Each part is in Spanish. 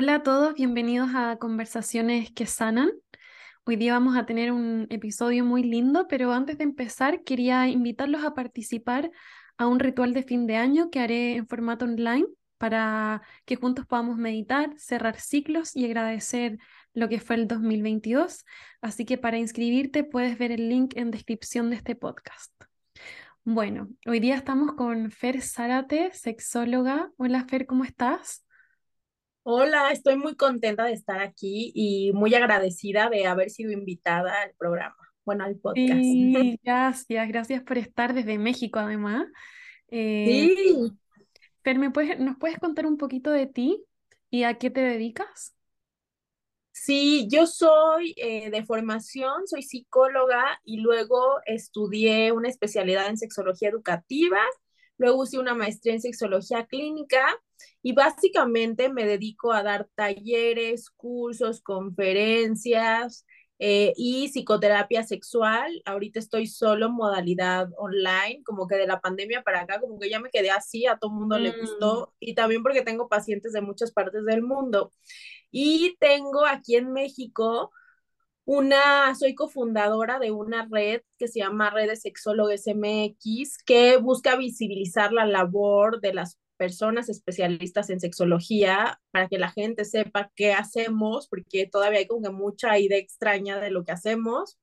Hola a todos, bienvenidos a Conversaciones que Sanan. Hoy día vamos a tener un episodio muy lindo, pero antes de empezar quería invitarlos a participar a un ritual de fin de año que haré en formato online para que juntos podamos meditar, cerrar ciclos y agradecer lo que fue el 2022. Así que para inscribirte puedes ver el link en descripción de este podcast. Bueno, hoy día estamos con Fer Zárate, sexóloga. Hola Fer, ¿cómo estás? Hola, estoy muy contenta de estar aquí y muy agradecida de haber sido invitada al programa, bueno, al podcast. Sí, gracias, gracias por estar desde México además. Eh, sí. Fer, ¿me puedes, ¿nos puedes contar un poquito de ti y a qué te dedicas? Sí, yo soy eh, de formación, soy psicóloga y luego estudié una especialidad en sexología educativa, luego hice una maestría en sexología clínica y básicamente me dedico a dar talleres, cursos, conferencias eh, y psicoterapia sexual. Ahorita estoy solo en modalidad online, como que de la pandemia para acá, como que ya me quedé así, a todo mundo le gustó mm. y también porque tengo pacientes de muchas partes del mundo. Y tengo aquí en México una, soy cofundadora de una red que se llama Red de Sexólogos MX, que busca visibilizar la labor de las personas especialistas en sexología para que la gente sepa qué hacemos, porque todavía hay como mucha idea extraña de lo que hacemos.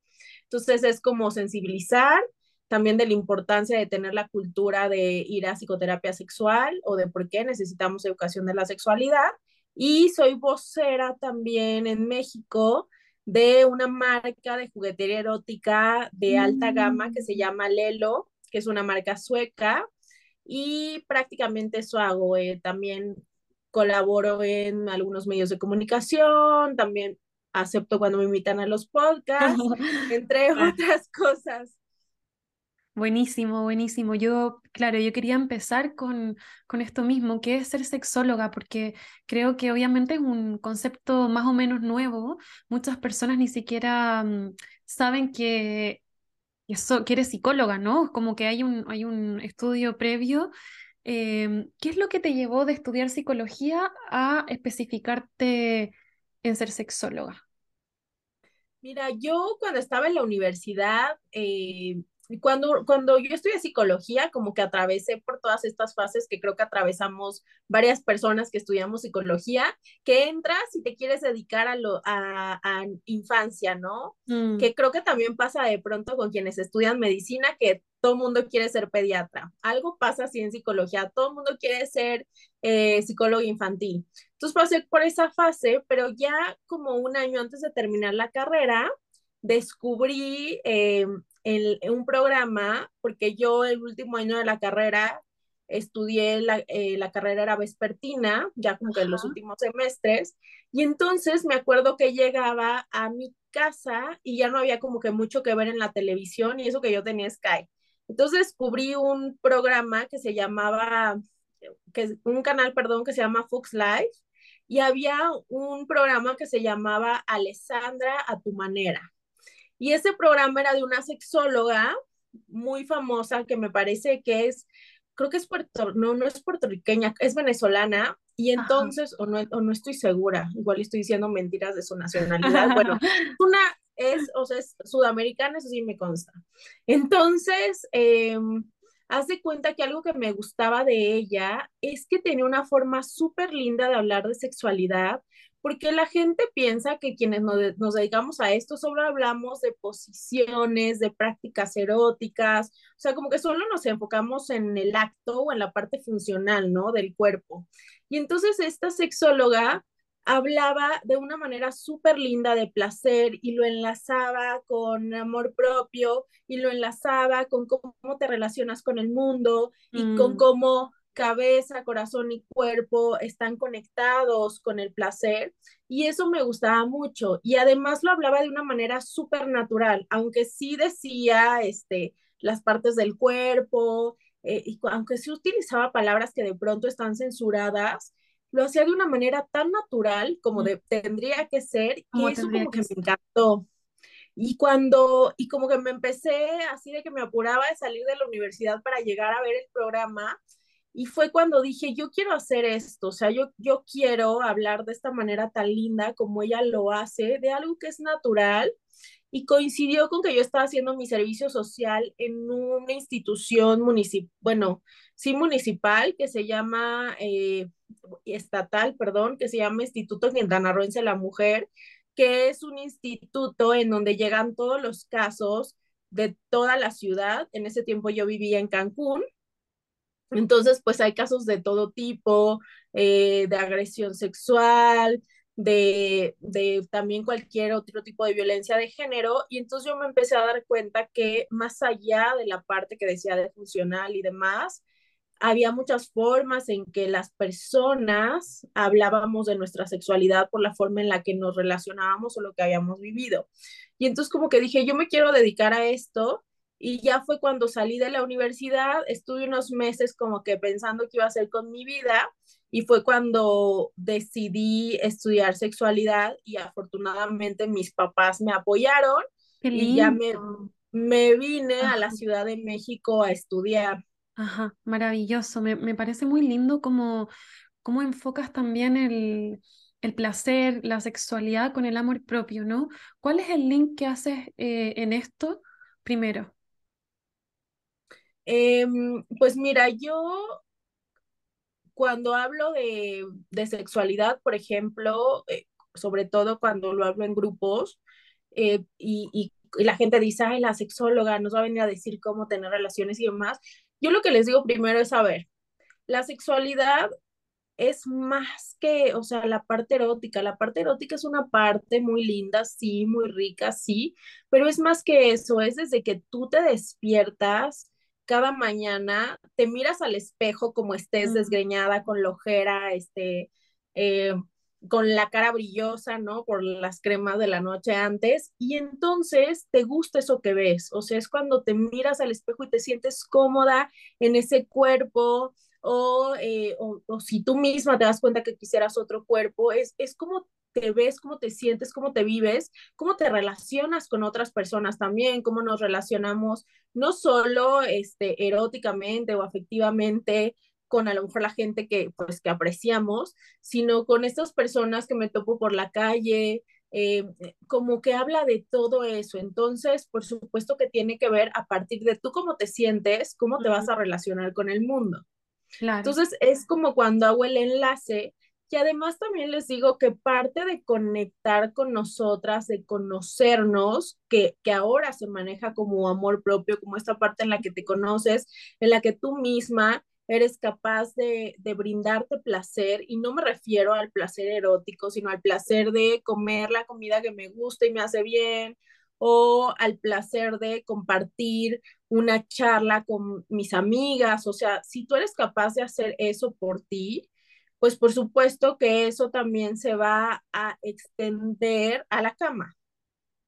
Entonces es como sensibilizar también de la importancia de tener la cultura de ir a psicoterapia sexual o de por qué necesitamos educación de la sexualidad y soy vocera también en México de una marca de juguetería erótica de alta gama que se mm. llama Lelo, que es una marca sueca, y prácticamente eso hago. Eh, también colaboro en algunos medios de comunicación, también acepto cuando me invitan a los podcasts, entre ah. otras cosas. Buenísimo, buenísimo. Yo, claro, yo quería empezar con, con esto mismo, que es ser sexóloga, porque creo que obviamente es un concepto más o menos nuevo. Muchas personas ni siquiera mm, saben que, eso, que eres psicóloga, ¿no? Como que hay un, hay un estudio previo. Em, ¿qué es lo que te llevó de estudiar psicología a especificarte en ser sexóloga? Mira, yo cuando estaba en la universidad, eh, cuando, cuando yo estudié psicología, como que atravesé por todas estas fases que creo que atravesamos varias personas que estudiamos psicología, que entras y te quieres dedicar a, lo, a, a infancia, ¿no? Mm. Que creo que también pasa de pronto con quienes estudian medicina, que todo mundo quiere ser pediatra. Algo pasa así en psicología, todo el mundo quiere ser eh, psicólogo infantil. Entonces pasé por esa fase, pero ya como un año antes de terminar la carrera, descubrí eh, un programa, porque yo el último año de la carrera estudié, la, eh, la carrera era vespertina, ya como que en los últimos semestres, y entonces me acuerdo que llegaba a mi casa y ya no había como que mucho que ver en la televisión y eso que yo tenía Sky. Entonces descubrí un programa que se llamaba, que, un canal, perdón, que se llama Fox Live, y había un programa que se llamaba Alessandra a tu manera. Y ese programa era de una sexóloga muy famosa que me parece que es, creo que es puerto, no, no es puertorriqueña, es venezolana. Y entonces, o no, o no estoy segura, igual estoy diciendo mentiras de su nacionalidad. Bueno, una es, o sea, es sudamericana, eso sí me consta. Entonces, eh, haz de cuenta que algo que me gustaba de ella es que tenía una forma súper linda de hablar de sexualidad, porque la gente piensa que quienes nos, dedicamos a esto solo hablamos de posiciones, de prácticas eróticas, o sea, como que solo nos enfocamos en el acto o en la parte funcional, ¿no? Del cuerpo. Y entonces esta sexóloga hablaba de una manera súper linda de placer y lo enlazaba con amor propio y lo enlazaba con cómo te relacionas con el mundo y con mm. cómo cabeza, corazón y cuerpo están conectados con el placer y eso me gustaba mucho y además lo hablaba de una manera súper natural, aunque sí decía este, las partes del cuerpo eh, y aunque sí utilizaba palabras que de pronto están censuradas, lo hacía de una manera tan natural como de, tendría que ser y eso como que, me encantó. Y cuando, y como que me empecé así de que me apuraba de salir de la universidad para llegar a ver el programa, Y fue cuando dije, yo quiero hacer esto, o sea, yo, yo quiero hablar de esta manera tan linda como ella lo hace, de algo que es natural. Y coincidió con que yo estaba haciendo mi servicio social en una institución municipal, bueno, sí municipal, que se llama, eh, estatal, perdón, que se llama Instituto Quintanarroense de la Mujer, que es un instituto en donde llegan todos los casos de toda la ciudad. En ese tiempo yo vivía en Cancún entonces, pues hay casos de todo tipo, eh, de agresión sexual, de, de, también cualquier otro tipo de violencia de género. Y entonces yo me empecé a dar cuenta que más allá de la parte que decía de funcional y demás, había muchas formas en que las personas hablábamos de nuestra sexualidad por la forma en la que nos relacionábamos o lo que habíamos vivido. Y entonces como que dije, yo me quiero dedicar a esto y ya fue cuando salí de la universidad, estuve unos meses como que pensando qué iba a hacer con mi vida y fue cuando decidí estudiar sexualidad y afortunadamente mis papás me apoyaron y ya me, me vine a la Ciudad de México a estudiar. Ajá, maravilloso. Me, me parece muy lindo cómo, cómo enfocas también el, el placer, la sexualidad con el amor propio, ¿no? ¿Cuál es el link que haces eh, en esto primero? Em, pues mira, yo cuando hablo de, sexualidad, por ejemplo, eh, sobre todo cuando lo hablo en grupos eh, y, la gente dice, ay, la sexóloga nos va a venir a decir cómo tener relaciones y demás, yo lo que les digo primero es, a ver, la sexualidad es más que, o sea, la parte erótica. La parte erótica es una parte muy linda, sí, muy rica, sí, pero es más que eso, es desde que tú te despiertas cada mañana te miras al espejo como estés desgreñada, con la ojera, este, eh, con la cara brillosa, ¿no? Por las cremas de la noche antes, y entonces te gusta eso que ves, o sea, es cuando te miras al espejo y te sientes cómoda en ese cuerpo, o, eh, o, o si tú misma te das cuenta que quisieras otro cuerpo, es, es como te ves, cómo te sientes, cómo te vives, cómo te relacionas con otras personas también, cómo nos relacionamos no solo este, eróticamente o afectivamente con a lo mejor la gente que, pues, que apreciamos, sino con estas personas que me topo por la calle, eh, como que habla de todo eso. Entonces, por supuesto que tiene que ver a partir de tú cómo te sientes, cómo te vas a relacionar con el mundo. Entonces, es como cuando hago el enlace y además también les digo que parte de conectar con nosotras, de conocernos, que, que ahora se maneja como amor propio, como esta parte en la que te conoces, en la que tú misma eres capaz de, de, brindarte placer, y no me refiero al placer erótico, sino al placer de comer la comida que me gusta y me hace bien, o al placer de compartir una charla con mis amigas. O sea, si tú eres capaz de hacer eso por ti, pues por supuesto que eso también se va a extender a la cama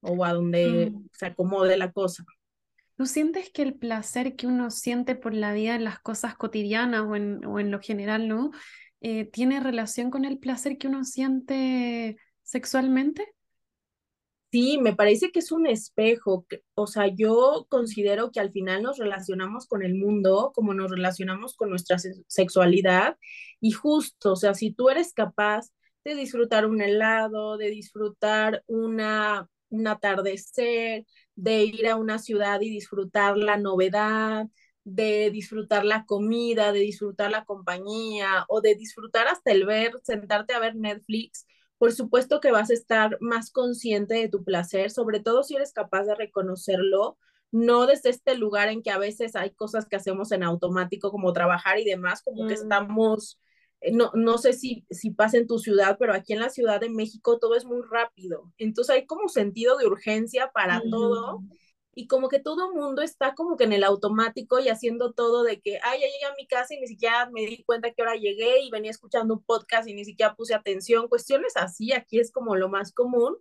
o a donde mm. se acomode la cosa. ¿Tú sientes que el placer que uno siente por la vida en las cosas cotidianas o en, o en lo general, ¿no? Eh, ¿Tiene relación con el placer que uno siente sexualmente? Sí, me parece que es un espejo. O sea, yo considero que al final nos relacionamos con el mundo como nos relacionamos con nuestra sexualidad. Y justo, o sea, si tú eres capaz de disfrutar un helado, de disfrutar una, un atardecer, de ir a una ciudad y disfrutar la novedad, de disfrutar la comida, de disfrutar la compañía o de disfrutar hasta el ver, sentarte a ver Netflix por supuesto que vas a estar más consciente de tu placer, sobre todo si eres capaz de reconocerlo, no desde este lugar en que a veces hay cosas que hacemos en automático como trabajar y demás, como que estamos, eh, no, no sé si, si pasa en tu ciudad, pero aquí en la Ciudad de México todo es muy rápido, entonces hay como sentido de urgencia para todo y como que todo mundo está como que en el automático y haciendo todo de que, ay, ya llegué a mi casa y ni siquiera me di cuenta que ahora llegué y venía escuchando un podcast y ni siquiera puse atención, cuestiones así, aquí es como lo más común.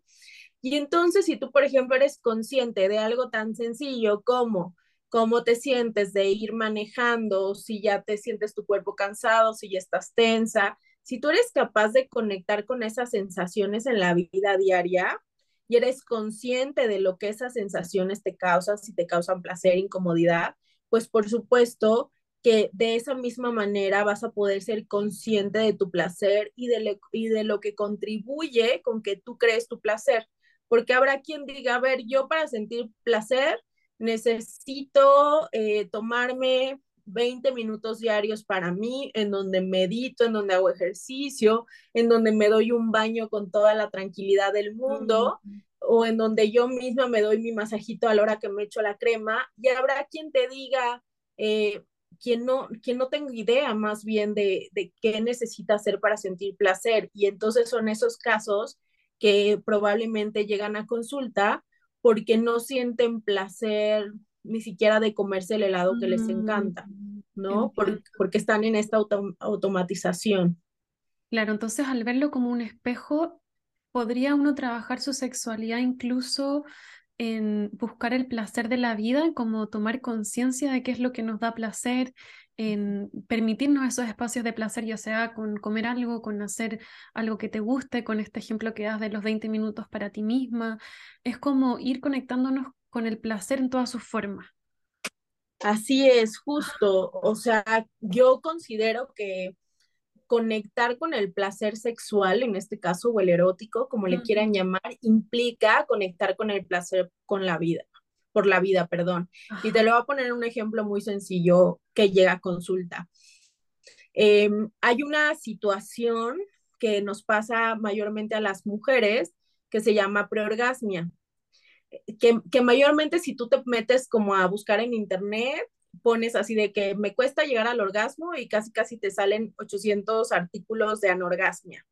Y entonces, si tú, por ejemplo, eres consciente de algo tan sencillo como cómo te sientes de ir manejando, si ya te sientes tu cuerpo cansado, si ya estás tensa, si tú eres capaz de conectar con esas sensaciones en la vida diaria, y eres consciente de lo que esas sensaciones te causan, si te causan placer, incomodidad, pues por supuesto que de esa misma manera vas a poder ser consciente de tu placer y de, y de lo que contribuye con que tú crees tu placer. Porque habrá quien diga, a ver, yo para sentir placer necesito eh, tomarme 20 minutos diarios para mí, en donde medito, en donde hago ejercicio, en donde me doy un baño con toda la tranquilidad del mundo, o en donde yo misma me doy mi masajito a la hora que me echo la crema. Y habrá quien te diga, eh, quien no, quien no tenga idea más bien de, de qué necesita hacer para sentir placer. Y entonces son esos casos que probablemente llegan a consulta porque no sienten placer ni siquiera de comerse el helado que les encanta, mm, ¿no? porque están en esta automatización. Claro, entonces al verlo como un espejo, podría uno trabajar su sexualidad incluso en buscar el placer de la vida, como tomar conciencia de qué es lo que nos da placer, en permitirnos esos espacios de placer, ya sea con comer algo, con hacer algo que te guste, con este ejemplo que das de los 20 minutos para ti misma. Es como ir conectándonos con el placer en todas sus formas. Así es, justo. O sea, yo considero que conectar con el placer sexual, en este caso, o el erótico, como le quieran llamar, implica conectar con el placer con la vida, por la vida, perdón. Y te lo voy a poner un ejemplo muy sencillo que llega a consulta. Em, hay una situación que nos pasa mayormente a las mujeres que se llama preorgasmia. Que, que mayormente si tú te metes como a buscar en internet, pones así de que me cuesta llegar al orgasmo y casi casi te salen 800 artículos de anorgasmia.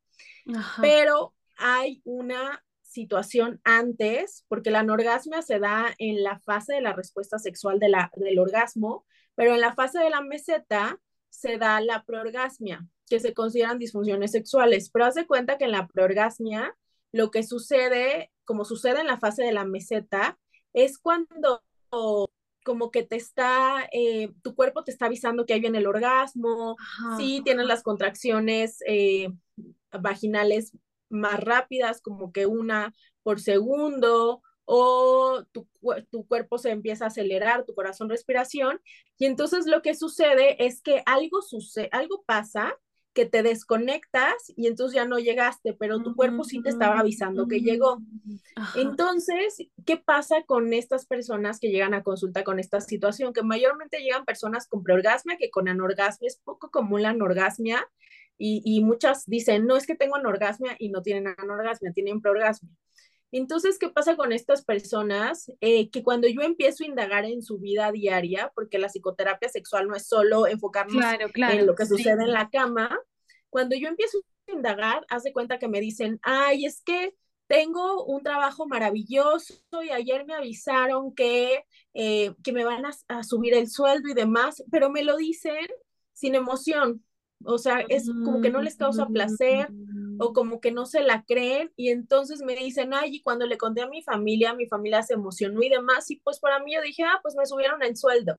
Pero hay una situación antes, porque la anorgasmia se da en la fase de la respuesta sexual de la, del orgasmo, pero en la fase de la meseta se da la preorgasmia, que se consideran disfunciones sexuales. Pero haz de cuenta que en la preorgasmia lo que sucede, como sucede en la fase de la meseta, es cuando como que te está, eh, tu cuerpo te está avisando que ahí viene el orgasmo, sí tienes las contracciones eh, vaginales más rápidas, como que una por segundo, o tu, tu, cuerpo se empieza a acelerar, tu corazón, respiración, y entonces lo que sucede es que algo sucede, algo pasa que te desconectas y entonces ya no llegaste, pero tu cuerpo sí te estaba avisando que llegó. Entonces, ¿qué pasa con estas personas que llegan a consulta con esta situación? Que mayormente llegan personas con preorgasmia, que con anorgasmia es poco común la anorgasmia y, y muchas dicen, no es que tengo anorgasmia y no tienen anorgasmia, tienen preorgasmia. Entonces, ¿qué pasa con estas personas? Eh, que cuando yo empiezo a indagar en su vida diaria, porque la psicoterapia sexual no es solo enfocarnos en lo que sucede en la cama, cuando yo empiezo a indagar, haz de cuenta que me dicen, ay, es que tengo un trabajo maravilloso y ayer me avisaron que, eh, que me van a, subir el sueldo y demás, pero me lo dicen sin emoción. O sea, es como que no les causa placer o como que no se la creen y entonces me dicen, ay, y cuando le conté a mi familia, mi familia se emocionó y demás, y pues para mí yo dije, ah, pues me subieron el sueldo.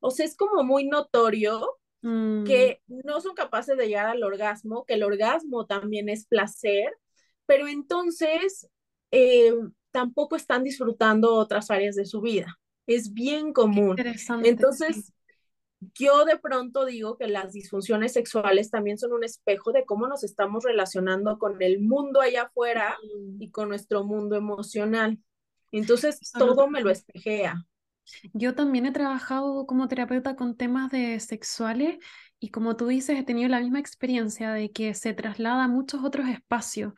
O sea, es como muy notorio mm. que no son capaces de llegar al orgasmo, que el orgasmo también es placer, pero entonces eh, tampoco están disfrutando otras áreas de su vida. Es bien común. Entonces, yo de pronto digo que las disfunciones sexuales también son un espejo de cómo nos estamos relacionando con el mundo allá afuera y con nuestro mundo emocional. Entonces, todo me lo espejea. Yo también he trabajado como terapeuta con temas de sexuales y como tú dices, he tenido la misma experiencia de que se traslada a muchos otros espacios.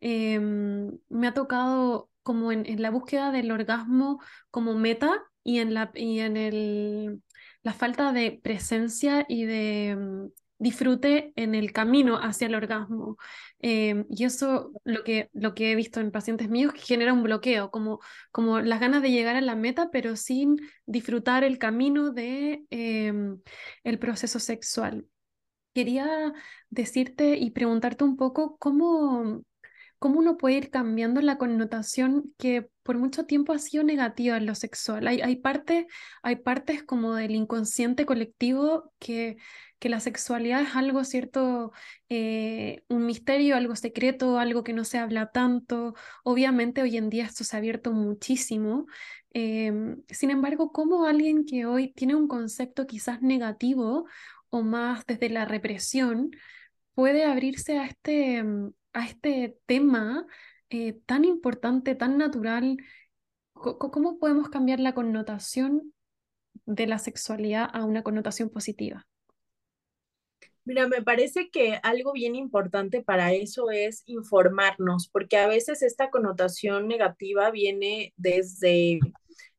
Em, me ha tocado como en, en, la búsqueda del orgasmo como meta y en, la, y en el la falta de presencia y de mm, disfrute en el camino hacia el orgasmo. Em, y eso lo que, lo que he visto en pacientes míos genera un bloqueo, como, como las ganas de llegar a la meta, pero sin disfrutar el camino de em, el proceso sexual. Quería decirte y preguntarte un poco cómo, cómo uno puede ir cambiando la connotación que por mucho tiempo ha sido negativa en lo sexual. Hay, hay, hay partes como del inconsciente colectivo que, que la sexualidad es algo, ¿cierto? Eh, un misterio, algo secreto, algo que no se habla tanto. Obviamente hoy en día esto se ha abierto muchísimo. Em, sin embargo, ¿cómo alguien que hoy tiene un concepto quizás negativo o más desde la represión puede abrirse a este, a este tema eh, tan importante, tan natural? ¿Cómo podemos cambiar la connotación de la sexualidad a una connotación positiva? Mira, me parece que algo bien importante para eso es informarnos, porque a veces esta connotación negativa viene desde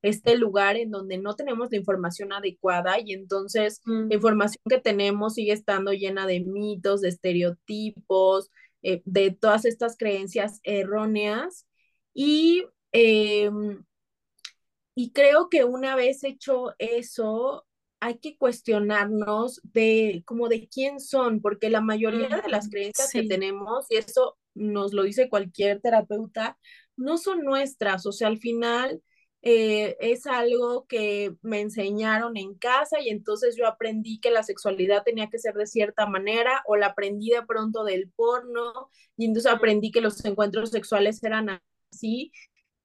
este lugar en donde no tenemos la información adecuada y entonces la mm. información que tenemos sigue estando llena de mitos, de estereotipos, eh, de todas estas creencias erróneas. Y, em, y creo que una vez hecho eso, hay que cuestionarnos de como de quién son, porque la mayoría de las creencias que tenemos, y eso nos lo dice cualquier terapeuta, no son nuestras, o sea, al final eh, es algo que me enseñaron en casa y entonces yo aprendí que la sexualidad tenía que ser de cierta manera o la aprendí de pronto del porno y entonces aprendí que los encuentros sexuales eran así.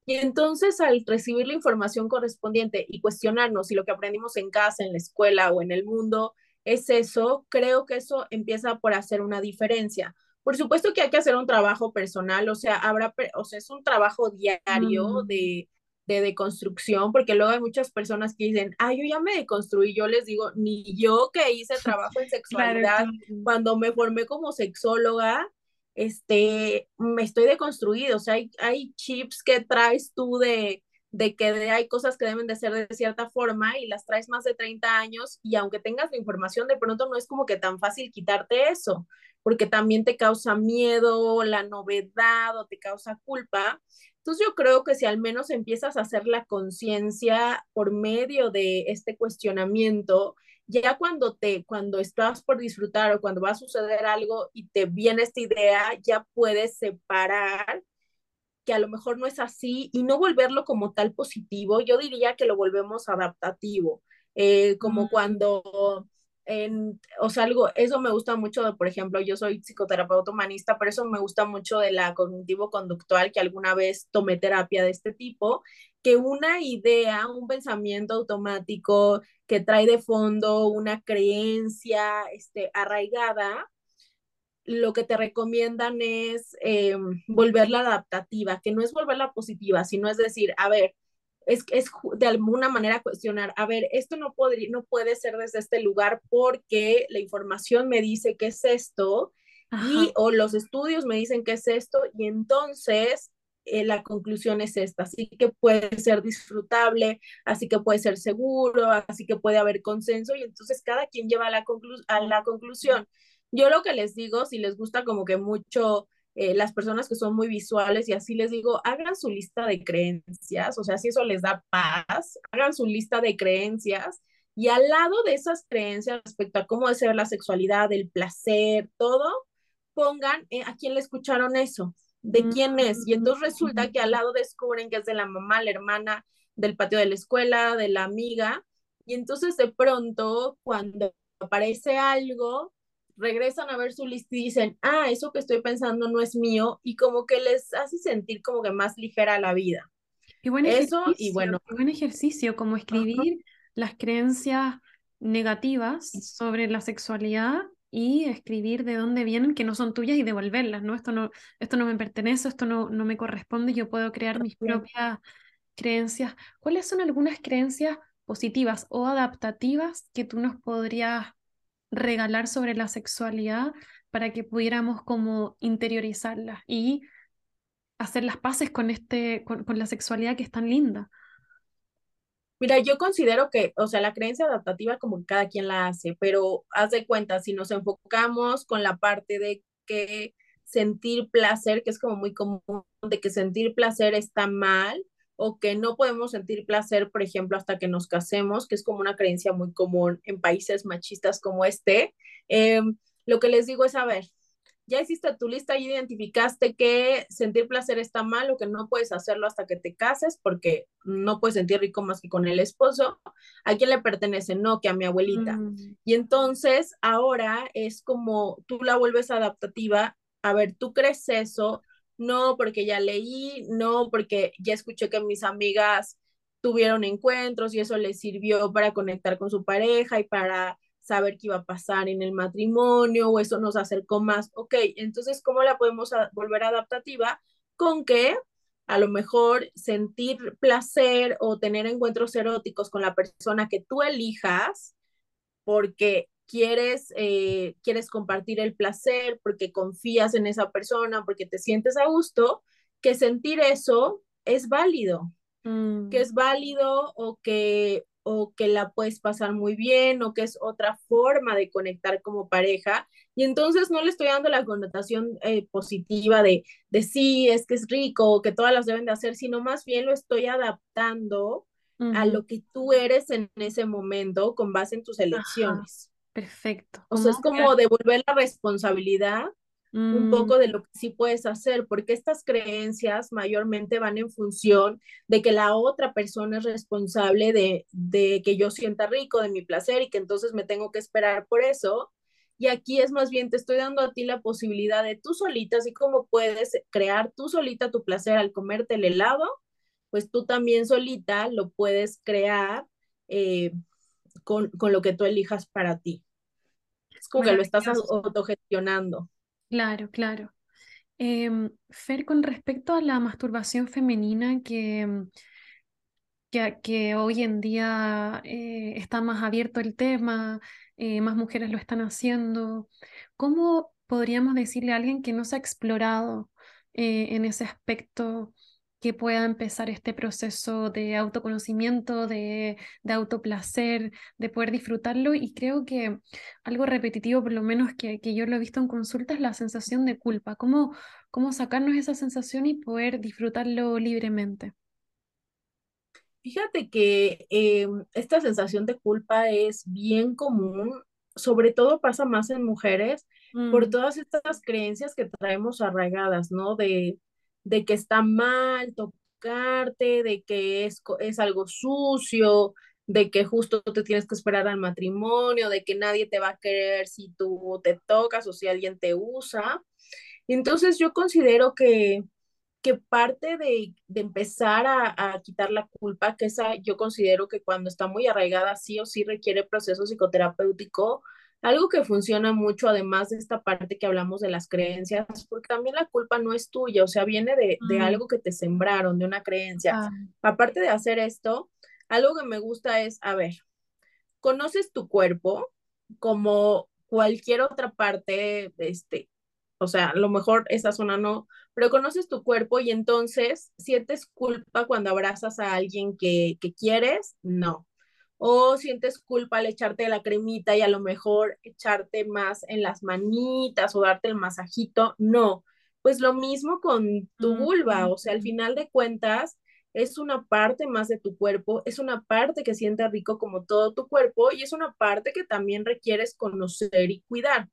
Y entonces al recibir la información correspondiente y cuestionarnos si lo que aprendimos en casa, en la escuela o en el mundo es eso, creo que eso empieza por hacer una diferencia. Por supuesto que hay que hacer un trabajo personal, o sea, habrá, o sea, es un trabajo diario de de deconstrucción, porque luego hay muchas personas que dicen, ah, yo ya me deconstruí, yo les digo, ni yo que hice trabajo en sexualidad, cuando me formé como sexóloga, este, me estoy deconstruido, o sea, hay, hay chips que traes tú de, de que hay cosas que deben de ser de cierta forma y las traes más de 30 años y aunque tengas la información, de pronto no es como que tan fácil quitarte eso, porque también te causa miedo, la novedad o te causa culpa. Entonces yo creo que si al menos empiezas a hacer la conciencia por medio de este cuestionamiento, ya cuando te, cuando estás por disfrutar o cuando va a suceder algo y te viene esta idea, ya puedes separar que a lo mejor no es así y no volverlo como tal positivo, yo diría que lo volvemos adaptativo, eh, como cuando en, o sea, algo, eso me gusta mucho, por ejemplo, yo soy psicoterapeuta humanista, pero eso me gusta mucho de la cognitivo-conductual, que alguna vez tomé terapia de este tipo, que una idea, un pensamiento automático que trae de fondo una creencia este, arraigada, lo que te recomiendan es eh, volverla adaptativa, que no es volverla positiva, sino es decir, a ver, es, es de alguna manera cuestionar, a ver, esto no, podría, no puede ser desde este lugar porque la información me dice que es esto y o los estudios me dicen que es esto y entonces eh, la conclusión es esta, así que puede ser disfrutable, así que puede ser seguro, así que puede haber consenso y entonces cada quien lleva a la, a la conclusión. Yo lo que les digo, si les gusta como que mucho eh, las personas que son muy visuales y así les digo, hagan su lista de creencias, o sea, si eso les da paz, hagan su lista de creencias y al lado de esas creencias respecto a cómo debe ser la sexualidad, el placer, todo, pongan eh, a quién le escucharon eso, de quién es. Y entonces resulta que al lado descubren que es de la mamá, la hermana, del patio de la escuela, de la amiga. Y entonces de pronto, cuando aparece algo, regresan a ver su lista y dicen, ah, eso que estoy pensando no es mío, y como que les hace sentir como que más ligera la vida. y buen eso, y bueno. buen ejercicio, como escribir las creencias negativas sobre la sexualidad y escribir de dónde vienen, que no son tuyas, y devolverlas, ¿no? Esto no, esto no me pertenece, esto no, no me corresponde, yo puedo crear mis propias creencias. ¿Cuáles son algunas creencias positivas o adaptativas que tú nos podrías regalar sobre la sexualidad para que pudiéramos como interiorizarla y hacer las paces con, este, con, la sexualidad que es tan linda. Mira, yo considero que, o sea, la creencia adaptativa como cada quien la hace, pero haz de cuenta, si nos enfocamos con la parte de que sentir placer, que es como muy común, de que sentir placer está mal, o que no podemos sentir placer, por ejemplo, hasta que nos casemos, que es como una creencia muy común en países machistas como este. Eh, lo que les digo es, a ver, ya hiciste tu lista y identificaste que sentir placer está mal o que no puedes hacerlo hasta que te cases porque no puedes sentir rico más que con el esposo. ¿A quién le pertenece? No, que a mi abuelita. Mm. Y entonces ahora es como tú la vuelves adaptativa. A ver, tú crees eso, no porque ya leí, no porque ya escuché que mis amigas tuvieron encuentros y eso les sirvió para conectar con su pareja y para saber qué iba a pasar en el matrimonio o eso nos acercó más. Ok, entonces, ¿cómo la podemos volver adaptativa? Con que a lo mejor sentir placer o tener encuentros eróticos con la persona que tú elijas porque quieres, eh, quieres compartir el placer, porque confías en esa persona, porque te sientes a gusto, que sentir eso es válido, que mm. es válido o que o que la puedes pasar muy bien o que es otra forma de conectar como pareja. Y entonces no le estoy dando la connotación eh, positiva de, de sí, es que es rico o que todas las deben de hacer, sino más bien lo estoy adaptando a lo que tú eres en ese momento con base en tus elecciones. Perfecto. O sea, es como devolver la responsabilidad un mm. poco de lo que sí puedes hacer, porque estas creencias mayormente van en función de que la otra persona es responsable de, de que yo sienta rico, de mi placer y que entonces me tengo que esperar por eso. Y aquí es más bien, te estoy dando a ti la posibilidad de tú solita, así como puedes crear tú solita tu placer al comerte el helado, pues tú también solita lo puedes crear eh, con, con, lo que tú elijas para ti. Es como que lo estás autogestionando. Claro, claro. Em, Fer, con respecto a la masturbación femenina que, que, que hoy en día eh, está más abierto el tema, eh, más mujeres lo están haciendo, ¿cómo podríamos decirle a alguien que no se ha explorado eh, en ese aspecto? Que pueda empezar este proceso de autoconocimiento, de, de autoplacer, de poder disfrutarlo. Y creo que algo repetitivo, por lo menos que, que yo lo he visto en consulta, es la sensación de culpa. ¿Cómo, cómo sacarnos esa sensación y poder disfrutarlo libremente? Fíjate que em, esta sensación de culpa es bien común, sobre todo pasa más en mujeres, por mm. todas estas creencias que traemos arraigadas, ¿no? De de que está mal tocarte, de que es, es algo sucio, de que justo te tienes que esperar al matrimonio, de que nadie te va a querer si tú te tocas o si alguien te usa. Entonces yo considero que, que parte de, de empezar a, a, quitar la culpa, que esa yo considero que cuando está muy arraigada sí o sí requiere proceso psicoterapéutico, algo que funciona mucho, además de esta parte que hablamos de las creencias, porque también la culpa no es tuya, o sea, viene de, de algo que te sembraron, de una creencia. Ah. Aparte de hacer esto, algo que me gusta es, a ver, conoces tu cuerpo como cualquier otra parte, este, o sea, a lo mejor esa zona no, pero conoces tu cuerpo y entonces sientes culpa cuando abrazas a alguien que, que quieres, no o sientes culpa al echarte la cremita y a lo mejor echarte más en las manitas o darte el masajito, no. Pues lo mismo con tu vulva, o sea, al final de cuentas es una parte más de tu cuerpo, es una parte que siente rico como todo tu cuerpo y es una parte que también requieres conocer y cuidar.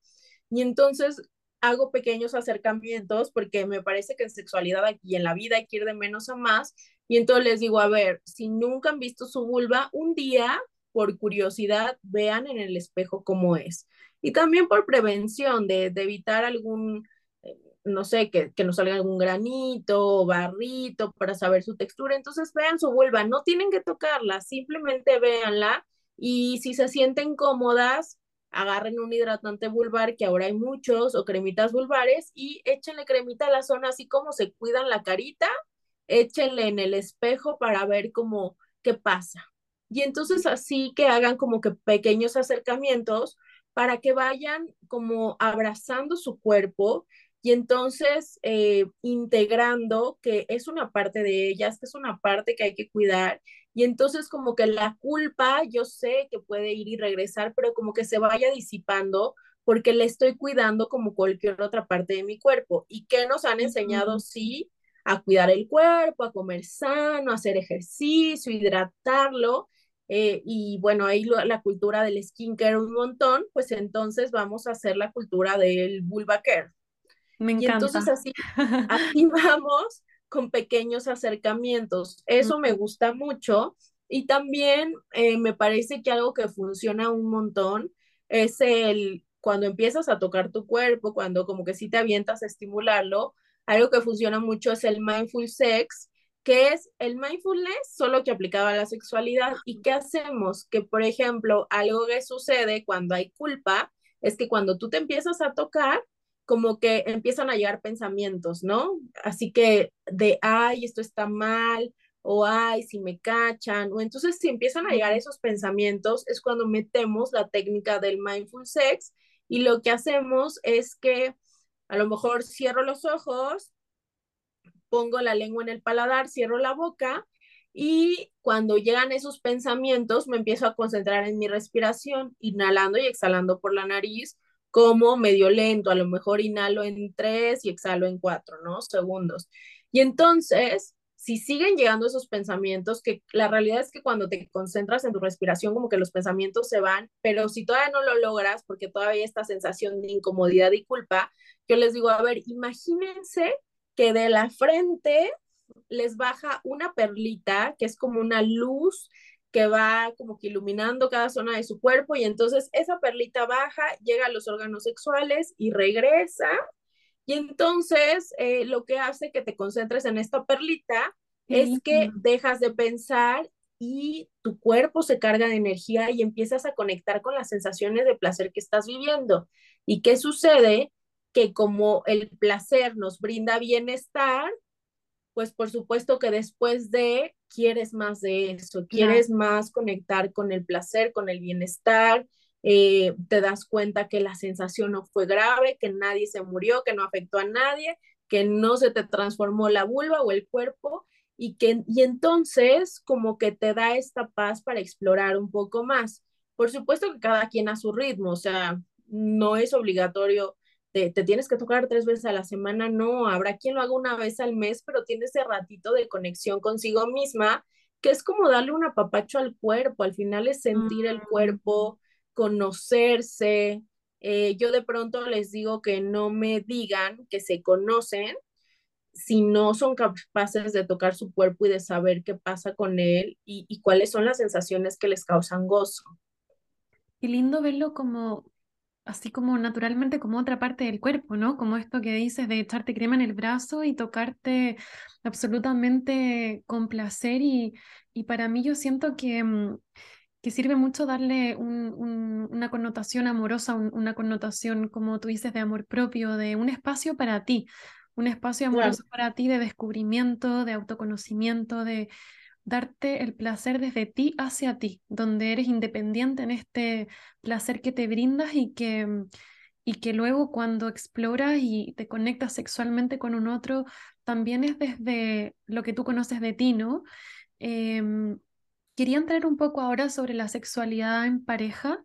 Y entonces hago pequeños acercamientos porque me parece que en sexualidad aquí en la vida hay que ir de menos a más y entonces les digo, a ver, si nunca han visto su vulva, un día, por curiosidad, vean en el espejo cómo es. Y también por prevención de, de evitar algún, eh, no sé, que, que nos salga algún granito o barrito para saber su textura. Entonces vean su vulva, no tienen que tocarla, simplemente véanla y si se sienten cómodas, agarren un hidratante vulvar, que ahora hay muchos, o cremitas vulvares, y échenle cremita a la zona, así como se cuidan la carita, échenle en el espejo para ver cómo, qué pasa. Y entonces así que hagan como que pequeños acercamientos para que vayan como abrazando su cuerpo y entonces eh, integrando que es una parte de ellas, que es una parte que hay que cuidar. Y entonces como que la culpa, yo sé que puede ir y regresar, pero como que se vaya disipando porque le estoy cuidando como cualquier otra parte de mi cuerpo. ¿Y qué nos han enseñado? Sí, a cuidar el cuerpo, a comer sano, a hacer ejercicio, hidratarlo. Eh, y bueno, ahí la cultura del skincare un montón, pues entonces vamos a hacer la cultura del vulva care. Me encanta. Y entonces así activamos con pequeños acercamientos. Eso me gusta mucho. Y también eh, me parece que algo que funciona un montón es el cuando empiezas a tocar tu cuerpo, cuando como que sí te avientas a estimularlo, algo que funciona mucho es el mindful sex, que es el mindfulness solo que aplicado a la sexualidad. ¿Y qué hacemos? Que, por ejemplo, algo que sucede cuando hay culpa es que cuando tú te empiezas a tocar, como que empiezan a llegar pensamientos, ¿no? Así que de, ay, esto está mal, o ay, si me cachan, o entonces si empiezan a llegar esos pensamientos, es cuando metemos la técnica del mindful sex y lo que hacemos es que a lo mejor cierro los ojos, pongo la lengua en el paladar, cierro la boca y cuando llegan esos pensamientos me empiezo a concentrar en mi respiración, inhalando y exhalando por la nariz como medio lento, a lo mejor inhalo en tres y exhalo en cuatro, ¿no? Segundos. Y entonces, si siguen llegando esos pensamientos, que la realidad es que cuando te concentras en tu respiración, como que los pensamientos se van, pero si todavía no lo logras, porque todavía esta sensación de incomodidad y culpa, yo les digo, a ver, imagínense que de la frente les baja una perlita, que es como una luz que va como que iluminando cada zona de su cuerpo y entonces esa perlita baja, llega a los órganos sexuales y regresa. Y entonces eh, lo que hace que te concentres en esta perlita es que dejas de pensar y tu cuerpo se carga de energía y empiezas a conectar con las sensaciones de placer que estás viviendo. ¿Y qué sucede? que como el placer nos brinda bienestar, pues por supuesto que después de quieres más de eso, quieres más conectar con el placer, con el bienestar, eh, te das cuenta que la sensación no fue grave, que nadie se murió, que no afectó a nadie, que no se te transformó la vulva o el cuerpo y que y entonces como que te da esta paz para explorar un poco más. Por supuesto que cada quien a su ritmo, o sea, no es obligatorio te, tienes que tocar tres veces a la semana, no, habrá quien lo haga una vez al mes, pero tiene ese ratito de conexión consigo misma, que es como darle un apapacho al cuerpo, al final es sentir el cuerpo, conocerse. Eh, yo de pronto les digo que no me digan que se conocen si no son capaces de tocar su cuerpo y de saber qué pasa con él y, y cuáles son las sensaciones que les causan gozo. Y lindo verlo como así como naturalmente como otra parte del cuerpo, ¿no? Como esto que dices de echarte crema en el brazo y tocarte absolutamente con placer y, y para mí yo siento que, mm, que sirve mucho darle una connotación amorosa, una connotación, como tú dices, de amor propio, de un espacio para ti, un espacio amoroso para ti de descubrimiento, de autoconocimiento, de darte el placer desde ti hacia ti, donde eres independiente en este placer que te brindas y que, mm, y que luego cuando exploras y te conectas sexualmente con un otro, también es desde lo que tú conoces de ti, ¿no? Em, quería entrar un poco ahora sobre la sexualidad en pareja,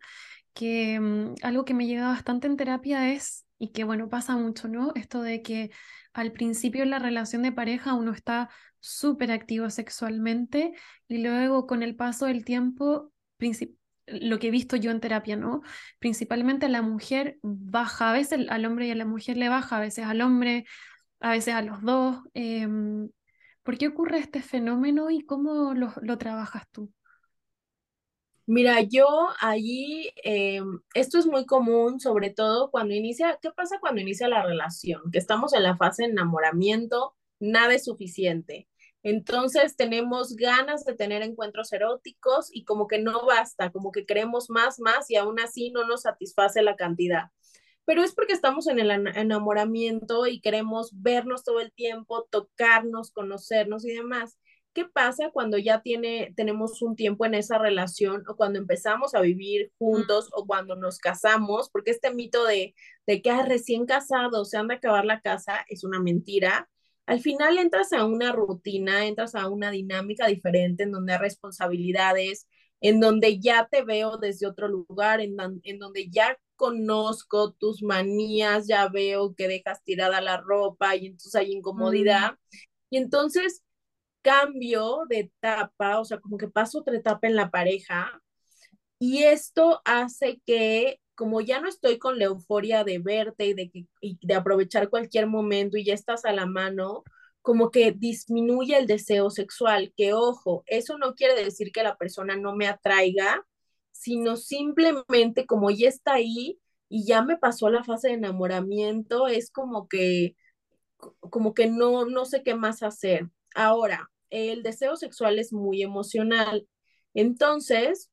que mm, algo que me llega bastante en terapia es, y que bueno, pasa mucho, ¿no? Esto de que al principio en la relación de pareja uno está súper activo sexualmente y luego con el paso del tiempo, lo que he visto yo en terapia, ¿no? Principalmente la mujer baja, a veces al hombre y a la mujer le baja, a veces al hombre, a veces a los dos. Em, ¿Por qué ocurre este fenómeno y cómo lo, lo trabajas tú? Mira, yo allí, em, esto es muy común, sobre todo cuando inicia, ¿qué pasa cuando inicia la relación? Que estamos en la fase de enamoramiento, nada es suficiente. Entonces tenemos ganas de tener encuentros eróticos y como que no basta, como que queremos más, más y aún así no nos satisface la cantidad. Pero es porque estamos en el enamoramiento y queremos vernos todo el tiempo, tocarnos, conocernos y demás. ¿Qué pasa cuando ya tiene, tenemos un tiempo en esa relación o cuando empezamos a vivir juntos o cuando nos casamos? Porque este mito de, de que recién casado se han de acabar la casa es una mentira al final entras a una rutina, entras a una dinámica diferente en donde hay responsabilidades, en donde ya te veo desde otro lugar, en, donde ya conozco tus manías, ya veo que dejas tirada la ropa y entonces hay incomodidad. Y entonces cambio de etapa, o sea, como que paso otra etapa en la pareja y esto hace que como ya no estoy con la euforia de verte y de, y de aprovechar cualquier momento y ya estás a la mano, como que disminuye el deseo sexual, que ojo, eso no quiere decir que la persona no me atraiga, sino simplemente como ya está ahí y ya me pasó la fase de enamoramiento, es como que, como que no, no sé qué más hacer. Ahora, el deseo sexual es muy emocional. Entonces,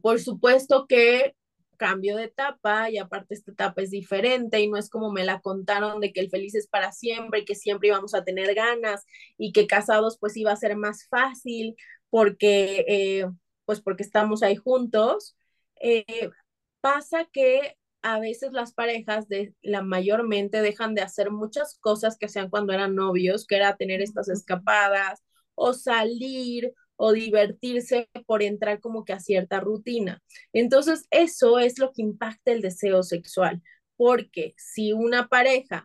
por supuesto que cambio de etapa y aparte esta etapa es diferente y no es como me la contaron de que el feliz es para siempre y que siempre íbamos a tener ganas y que casados pues iba a ser más fácil porque eh, pues porque estamos ahí juntos. Eh, pasa que a veces las parejas de la mayormente dejan de hacer muchas cosas que hacían cuando eran novios, que era tener estas escapadas o salir o divertirse por entrar como que a cierta rutina. Entonces, eso es lo que impacta el deseo sexual, porque si una pareja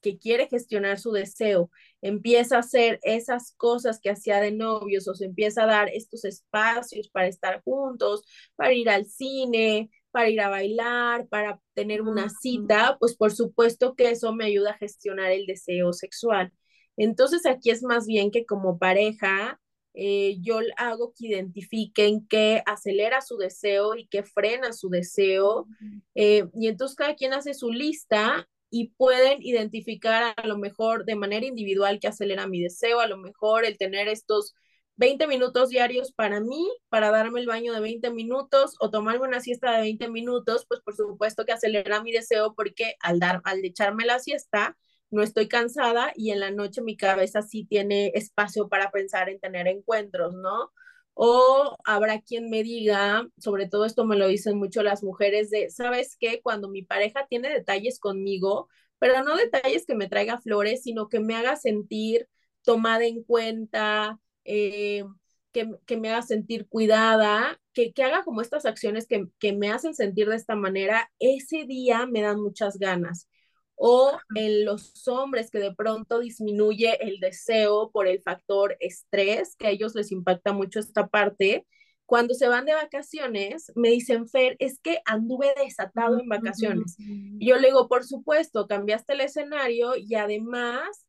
que quiere gestionar su deseo empieza a hacer esas cosas que hacía de novios o se empieza a dar estos espacios para estar juntos, para ir al cine, para ir a bailar, para tener una cita, pues por supuesto que eso me ayuda a gestionar el deseo sexual. Entonces aquí es más bien que como pareja, eh, yo hago que identifiquen qué acelera su deseo y qué frena su deseo. Eh, y entonces cada quien hace su lista y pueden identificar a lo mejor de manera individual qué acelera mi deseo, a lo mejor el tener estos 20 minutos diarios para mí, para darme el baño de 20 minutos o tomarme una siesta de 20 minutos, pues por supuesto que acelera mi deseo porque al, dar, al echarme la siesta, no estoy cansada y en la noche mi cabeza sí tiene espacio para pensar en tener encuentros, ¿no? O habrá quien me diga, sobre todo esto me lo dicen mucho las mujeres, de, ¿sabes qué? Cuando mi pareja tiene detalles conmigo, pero no detalles que me traiga flores, sino que me haga sentir tomada en cuenta, eh, que, que, me haga sentir cuidada, que, que haga como estas acciones que, que, me hacen sentir de esta manera, ese día me dan muchas ganas. O en los hombres que de pronto disminuye el deseo por el factor estrés, que a ellos les impacta mucho esta parte, cuando se van de vacaciones, me dicen, Fer, es que anduve desatado en vacaciones. Y yo le digo, por supuesto, cambiaste el escenario y además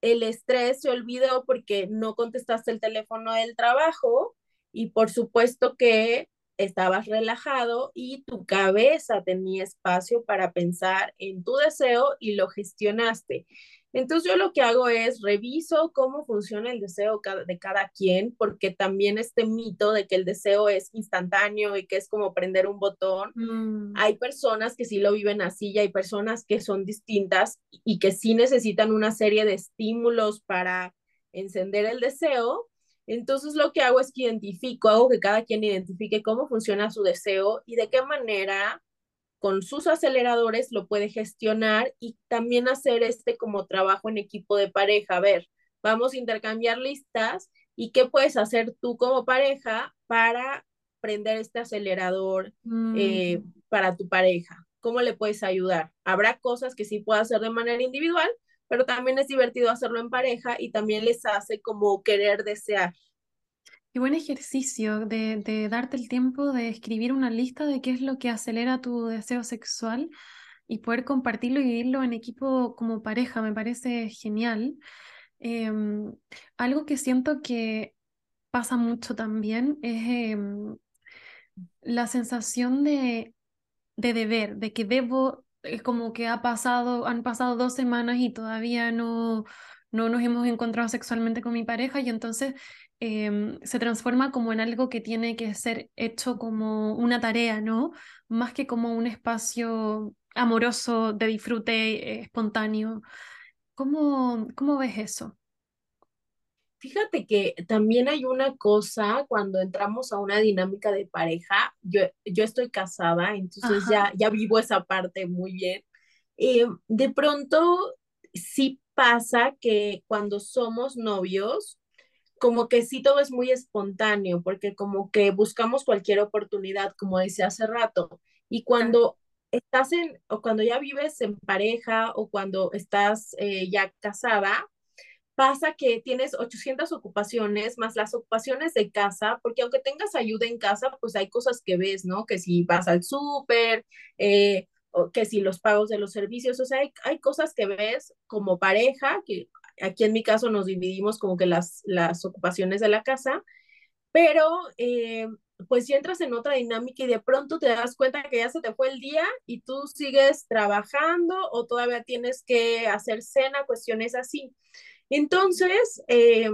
el estrés se olvidó porque no contestaste el teléfono del trabajo y por supuesto que estabas relajado y tu cabeza tenía espacio para pensar en tu deseo y lo gestionaste. Entonces yo lo que hago es reviso cómo funciona el deseo de cada quien, porque también este mito de que el deseo es instantáneo y que es como prender un botón, mm. hay personas que sí lo viven así y hay personas que son distintas y que sí necesitan una serie de estímulos para encender el deseo. Entonces lo que hago es que identifico, hago que cada quien identifique cómo funciona su deseo y de qué manera con sus aceleradores lo puede gestionar y también hacer este como trabajo en equipo de pareja. A ver, vamos a intercambiar listas y qué puedes hacer tú como pareja para prender este acelerador eh, mm. para tu pareja. ¿Cómo le puedes ayudar? Habrá cosas que sí pueda hacer de manera individual, pero también es divertido hacerlo en pareja y también les hace como querer desear. Qué buen ejercicio de, darte el tiempo de escribir una lista de qué es lo que acelera tu deseo sexual y poder compartirlo y vivirlo en equipo como pareja. Me parece genial. Em, algo que siento que pasa mucho también es em, la sensación de, de deber, de que debo, es como que ha pasado, han pasado dos semanas y todavía no, no nos hemos encontrado sexualmente con mi pareja y entonces Em, se transforma como en algo que tiene que ser hecho como una tarea, ¿no? Más que como un espacio amoroso de disfrute eh, espontáneo. ¿Cómo, ¿Cómo ves eso? Fíjate que también hay una cosa cuando entramos a una dinámica de pareja, yo, yo estoy casada, entonces ya, ya vivo esa parte muy bien. Eh, de pronto sí pasa que cuando somos novios, como que sí todo es muy espontáneo, porque como que buscamos cualquier oportunidad, como decía hace rato, y cuando estás en, o cuando ya vives en pareja, o cuando estás eh, ya casada, pasa que tienes 800 ocupaciones más las ocupaciones de casa, porque aunque tengas ayuda en casa, pues hay cosas que ves, ¿no? Que si vas al súper, eh, que si los pagos de los servicios, o sea, hay, hay cosas que ves como pareja, que aquí en mi caso nos dividimos como que las, las ocupaciones de la casa, pero eh, pues si entras en otra dinámica y de pronto te das cuenta que ya se te fue el día y tú sigues trabajando o todavía tienes que hacer cena, cuestiones así. Entonces, eh,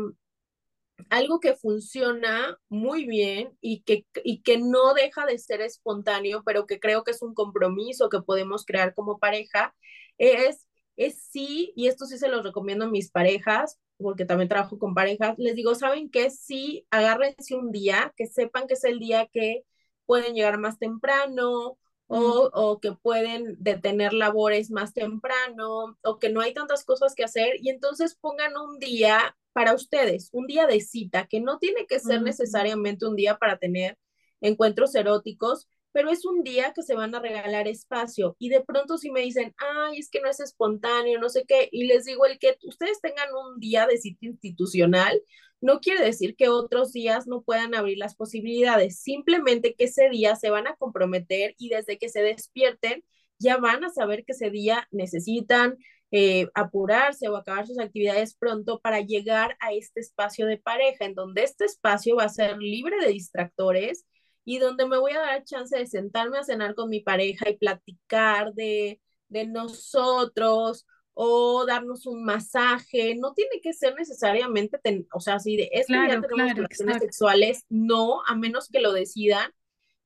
algo que funciona muy bien y que, y que no deja de ser espontáneo, pero que creo que es un compromiso que podemos crear como pareja, es, es sí, y esto sí se los recomiendo a mis parejas, porque también trabajo con parejas, les digo, ¿saben qué? Sí, agárrense un día, que sepan que es el día que pueden llegar más temprano o, o, que pueden detener labores más temprano o que no hay tantas cosas que hacer y entonces pongan un día para ustedes, un día de cita, que no tiene que ser necesariamente un día para tener encuentros eróticos, pero es un día que se van a regalar espacio y de pronto si me dicen, ay, es que no es espontáneo, no sé qué, y les digo, el que ustedes tengan un día de sitio institucional, no quiere decir que otros días no puedan abrir las posibilidades, simplemente que ese día se van a comprometer y desde que se despierten ya van a saber que ese día necesitan eh, apurarse o acabar sus actividades pronto para llegar a este espacio de pareja, en donde este espacio va a ser libre de distractores y donde me voy a dar chance de sentarme a cenar con mi pareja y platicar de, de nosotros o darnos un masaje, no tiene que ser necesariamente, o sea, si de este día tenemos relaciones sexuales, no, a menos que lo decidan,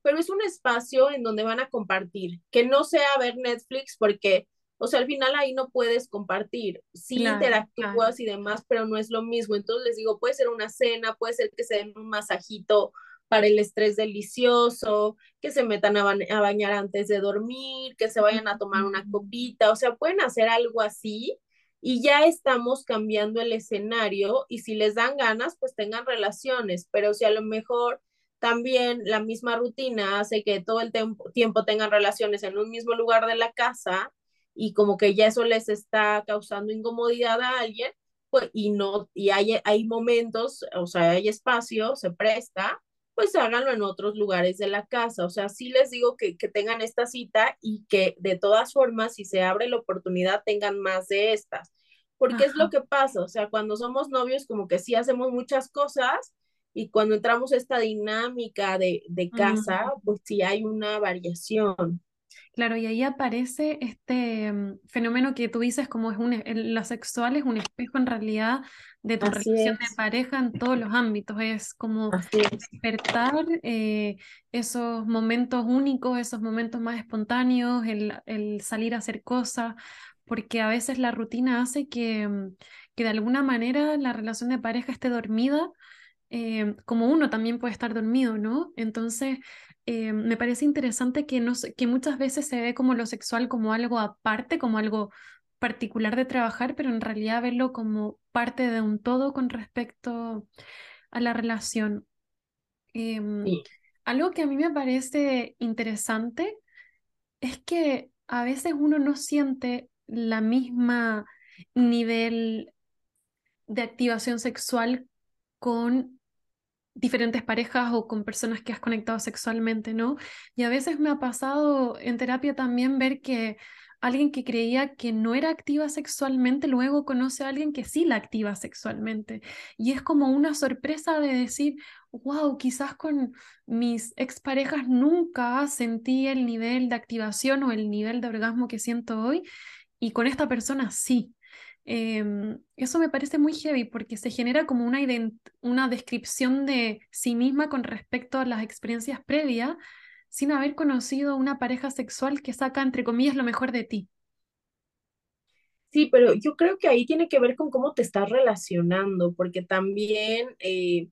pero es un espacio en donde van a compartir, que no sea ver Netflix porque o sea, al final ahí no puedes compartir, sí interactúas y demás, pero no es lo mismo. Entonces les digo, puede ser una cena, puede ser que se den un masajito para el estrés delicioso, que se metan a, a bañar antes de dormir, que se vayan a tomar una copita, o sea, pueden hacer algo así y ya estamos cambiando el escenario y si les dan ganas, pues tengan relaciones, pero si a lo mejor también la misma rutina hace que todo el tiempo tengan relaciones en un mismo lugar de la casa, y como que ya eso les está causando incomodidad a alguien, pues, y no, y hay, hay momentos, o sea, hay espacio, se presta, pues háganlo en otros lugares de la casa. O sea, sí les digo que, que tengan esta cita y que de todas formas, si se abre la oportunidad, tengan más de estas. Porque es lo que pasa, o sea, cuando somos novios, como que sí hacemos muchas cosas y cuando entramos a esta dinámica de, de casa, pues sí hay una variación. Claro, y ahí aparece este mm, fenómeno que tú dices como es un, lo sexual es un espejo en realidad de tu relación de pareja en todos los ámbitos, es como despertar eh, esos momentos únicos, esos momentos más espontáneos, el, el, salir a hacer cosas, porque a veces la rutina hace que, mm, que de alguna manera la relación de pareja esté dormida. Eh, como uno también puede estar dormido, ¿no? Entonces, eh, me parece interesante que, no, que muchas veces se ve como lo sexual como algo aparte, como algo particular de trabajar, pero en realidad verlo como parte de un todo con respecto a la relación. Em, algo que a mí me parece interesante es que a veces uno no siente la misma nivel de activación sexual con diferentes parejas o con personas que has conectado sexualmente, ¿no? Y a veces me ha pasado en terapia también ver que alguien que creía que no era activa sexualmente, luego conoce a alguien que sí la activa sexualmente. Y es como una sorpresa de decir, wow, quizás con mis exparejas nunca sentí el nivel de activación o el nivel de orgasmo que siento hoy, y con esta persona sí. Em, eso me parece muy heavy porque se genera como una, una descripción de sí misma con respecto a las experiencias previas sin haber conocido una pareja sexual que saca, entre comillas, lo mejor de ti. Sí, pero yo creo que ahí tiene que ver con cómo te estás relacionando, porque también, eh,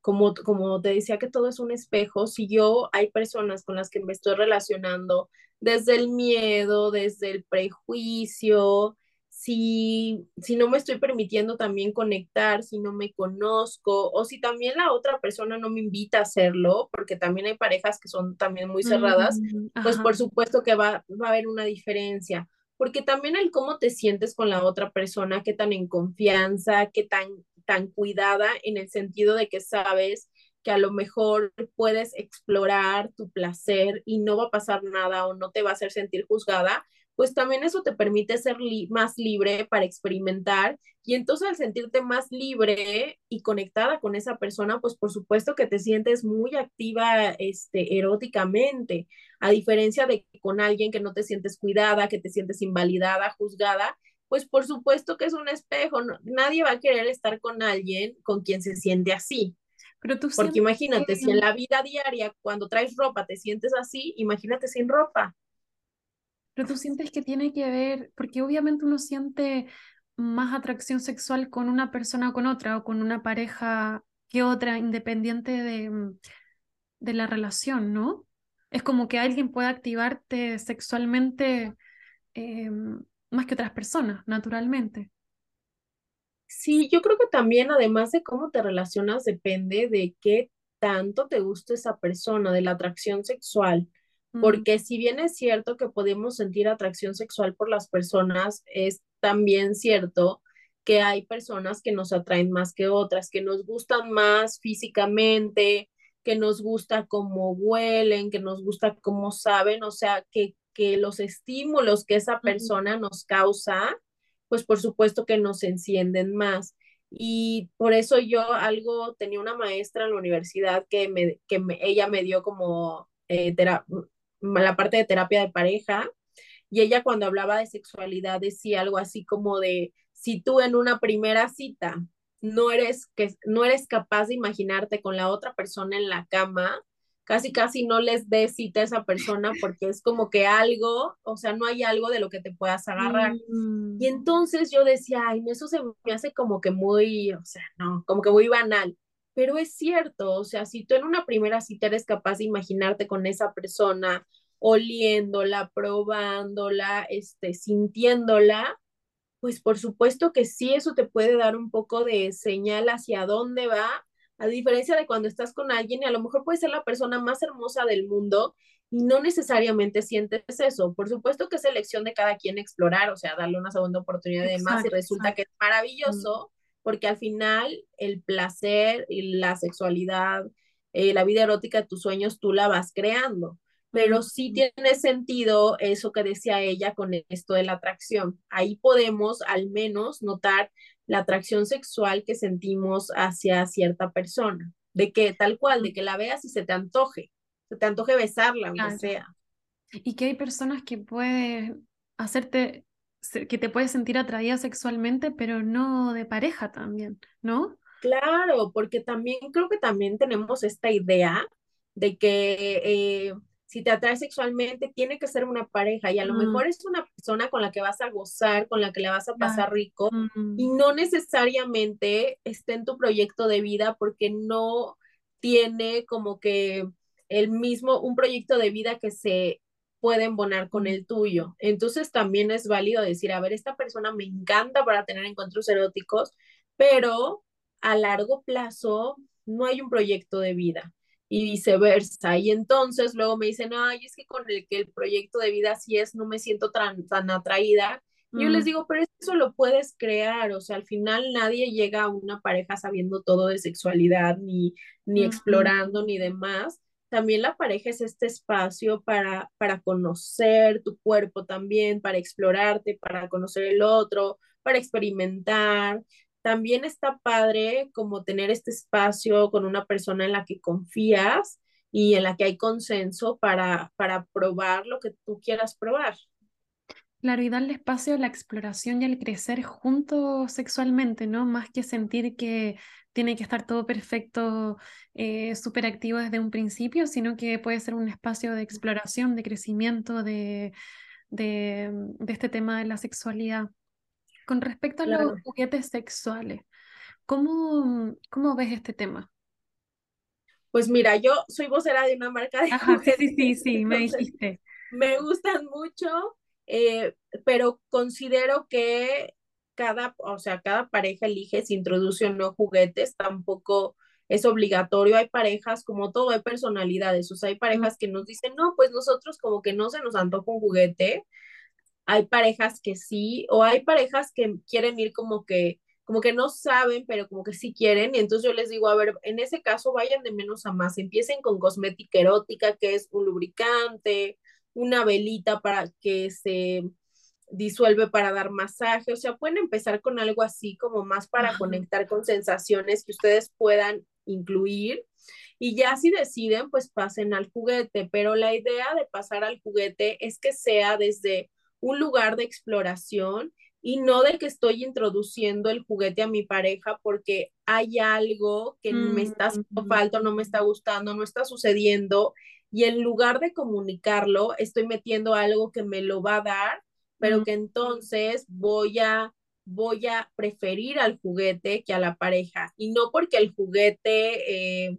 como, como te decía que todo es un espejo, si yo hay personas con las que me estoy relacionando desde el miedo, desde el prejuicio, si, si no me estoy permitiendo también conectar, si no me conozco, o si también la otra persona no me invita a hacerlo, porque también hay parejas que son también muy cerradas, pues por supuesto que va, va a haber una diferencia. porque también el cómo te sientes con la otra persona, qué tan en confianza, qué tan, tan cuidada en el sentido de que sabes que a lo mejor puedes explorar tu placer y no va a pasar nada o no te va a hacer sentir juzgada, pues también eso te permite ser más libre para experimentar y entonces al sentirte más libre y conectada con esa persona, pues por supuesto que te sientes muy activa este, eróticamente, a diferencia de con alguien que no te sientes cuidada, que te sientes invalidada, juzgada, pues por supuesto que es un espejo, nadie va a querer estar con alguien con quien se siente así. Pero tú Porque imagínate, si en la vida diaria, cuando traes ropa, te sientes así, imagínate sin ropa. Pero tú sientes que tiene que ver, porque obviamente uno siente más atracción sexual con una persona o con otra, o con una pareja que otra, independiente de, mm, de la relación, ¿no? Es como que alguien puede activarte sexualmente eh, más que otras personas, naturalmente. Sí, yo creo que también, además de cómo te relacionas, depende de qué tanto te gusta esa persona, de la atracción sexual. Porque si bien es cierto que podemos sentir atracción sexual por las personas, es también cierto que hay personas que nos atraen más que otras, que nos gustan más físicamente, que nos gusta cómo huelen, que nos gusta cómo saben, o sea, que, que los estímulos que esa persona nos causa, pues por supuesto que nos encienden más. Y por eso yo algo, tenía una maestra en la universidad que, me, que me, ella me dio como eh, la parte de terapia de pareja, y ella cuando hablaba de sexualidad decía algo así como de, si tú en una primera cita no eres, que, no eres capaz de imaginarte con la otra persona en la cama, casi casi no les des cita a esa persona porque es como que algo, o sea, no hay algo de lo que te puedas agarrar. Mm. Y entonces yo decía, ay, eso se me hace como que muy, o sea, no, como que muy banal. Pero es cierto, o sea, si tú en una primera cita eres capaz de imaginarte con esa persona, oliéndola, probándola, este, sintiéndola, pues por supuesto que sí, eso te puede dar un poco de señal hacia dónde va, a diferencia de cuando estás con alguien y a lo mejor puede ser la persona más hermosa del mundo y no necesariamente sientes eso. Por supuesto que es elección de cada quien explorar, o sea, darle una segunda oportunidad de más y resulta que es maravilloso porque al final el placer y la sexualidad, eh, la vida erótica de tus sueños, tú la vas creando. Pero sí tiene sentido eso que decía ella con esto de la atracción. Ahí podemos al menos notar la atracción sexual que sentimos hacia cierta persona, de que tal cual, de que la veas y se te antoje, se te antoje besarla, aunque sea. Y que hay personas que pueden hacerte que te puedes sentir atraída sexualmente, pero no de pareja también, ¿no? Claro, porque también creo que también tenemos esta idea de que eh, si te atrae sexualmente tiene que ser una pareja y a lo mejor es una persona con la que vas a gozar, con la que le vas a pasar rico y no necesariamente esté en tu proyecto de vida porque no tiene como que el mismo, un proyecto de vida que se puede embonar con el tuyo. Entonces también es válido decir, a ver, esta persona me encanta para tener encuentros eróticos, pero a largo plazo no hay un proyecto de vida y viceversa. Y entonces luego me dicen, ay, es que con el que el proyecto de vida sí es, no me siento tan, tan atraída. yo les mm. digo, pero eso lo puedes crear, o sea, al final nadie llega a una pareja sabiendo todo de sexualidad, ni, ni explorando, ni demás también la pareja es este espacio para, para conocer tu cuerpo también, para explorarte, para conocer el otro, para experimentar. También está padre como tener este espacio con una persona en la que confías y en la que hay consenso para, para probar lo que tú quieras probar. Claro, y darle espacio a la exploración y al crecer juntos sexualmente, ¿no? Más que sentir que tiene que estar todo perfecto, eh, súper activo desde un principio, sino que puede ser un espacio de exploración, de crecimiento, de, de, este tema de la sexualidad. Con respecto a los juguetes sexuales, ¿cómo, ¿cómo ves este tema? Pues mira, yo soy vocera de una marca de juguetes. Sí, sí, sí, me dijiste. Me gustan mucho, eh, pero considero que cada, o sea, cada pareja elige si introduce o no juguetes, tampoco es obligatorio. Hay parejas, como todo, hay personalidades. O sea, hay parejas que nos dicen, no, pues nosotros como que no se nos antoja un juguete. hay parejas que sí, o hay parejas que quieren ir como que como que no saben, pero como que sí quieren. Y entonces yo les digo, a ver, en ese caso vayan de menos a más. Empiecen con cosmética erótica, que es un lubricante, una velita para que se disuelve para dar masaje. O sea, pueden empezar con algo así como más para conectar con sensaciones que ustedes puedan incluir. Y ya si deciden, pues pasen al juguete. Pero la idea de pasar al juguete es que sea desde un lugar de exploración y no de que estoy introduciendo el juguete a mi pareja porque hay algo que me está haciendo mm. falta, no me está gustando, no está sucediendo y en lugar de comunicarlo, estoy metiendo algo que me lo va a dar, pero que entonces voy a voy a preferir al juguete que a la pareja. Y no porque el juguete eh,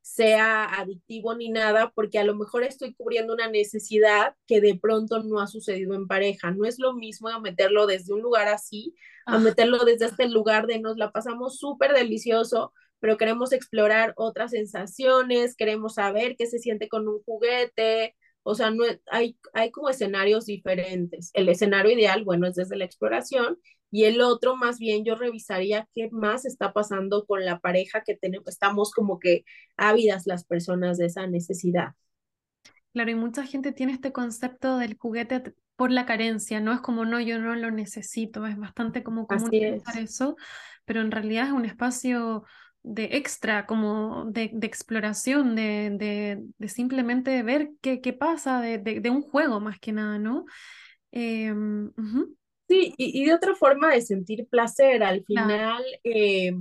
sea adictivo ni nada, porque a lo mejor estoy cubriendo una necesidad que de pronto no ha sucedido en pareja. No es lo mismo a meterlo desde un lugar así, a meterlo desde este lugar de nos la pasamos súper delicioso, pero queremos explorar otras sensaciones, queremos saber qué se siente con un juguete. O sea, no, hay, hay como escenarios diferentes. El escenario ideal, bueno, es desde la exploración y el otro más bien yo revisaría qué más está pasando con la pareja que tenemos, estamos como que ávidas las personas de esa necesidad. Claro, y mucha gente tiene este concepto del juguete por la carencia, no es como no, yo no lo necesito, es bastante como común pensar eso, pero en realidad es un espacio de extra, como de, de exploración, de, de, de, simplemente ver qué, qué pasa, de, un juego más que nada, ¿no? Eh, Sí, y, de otra forma de sentir placer. Al final, eh,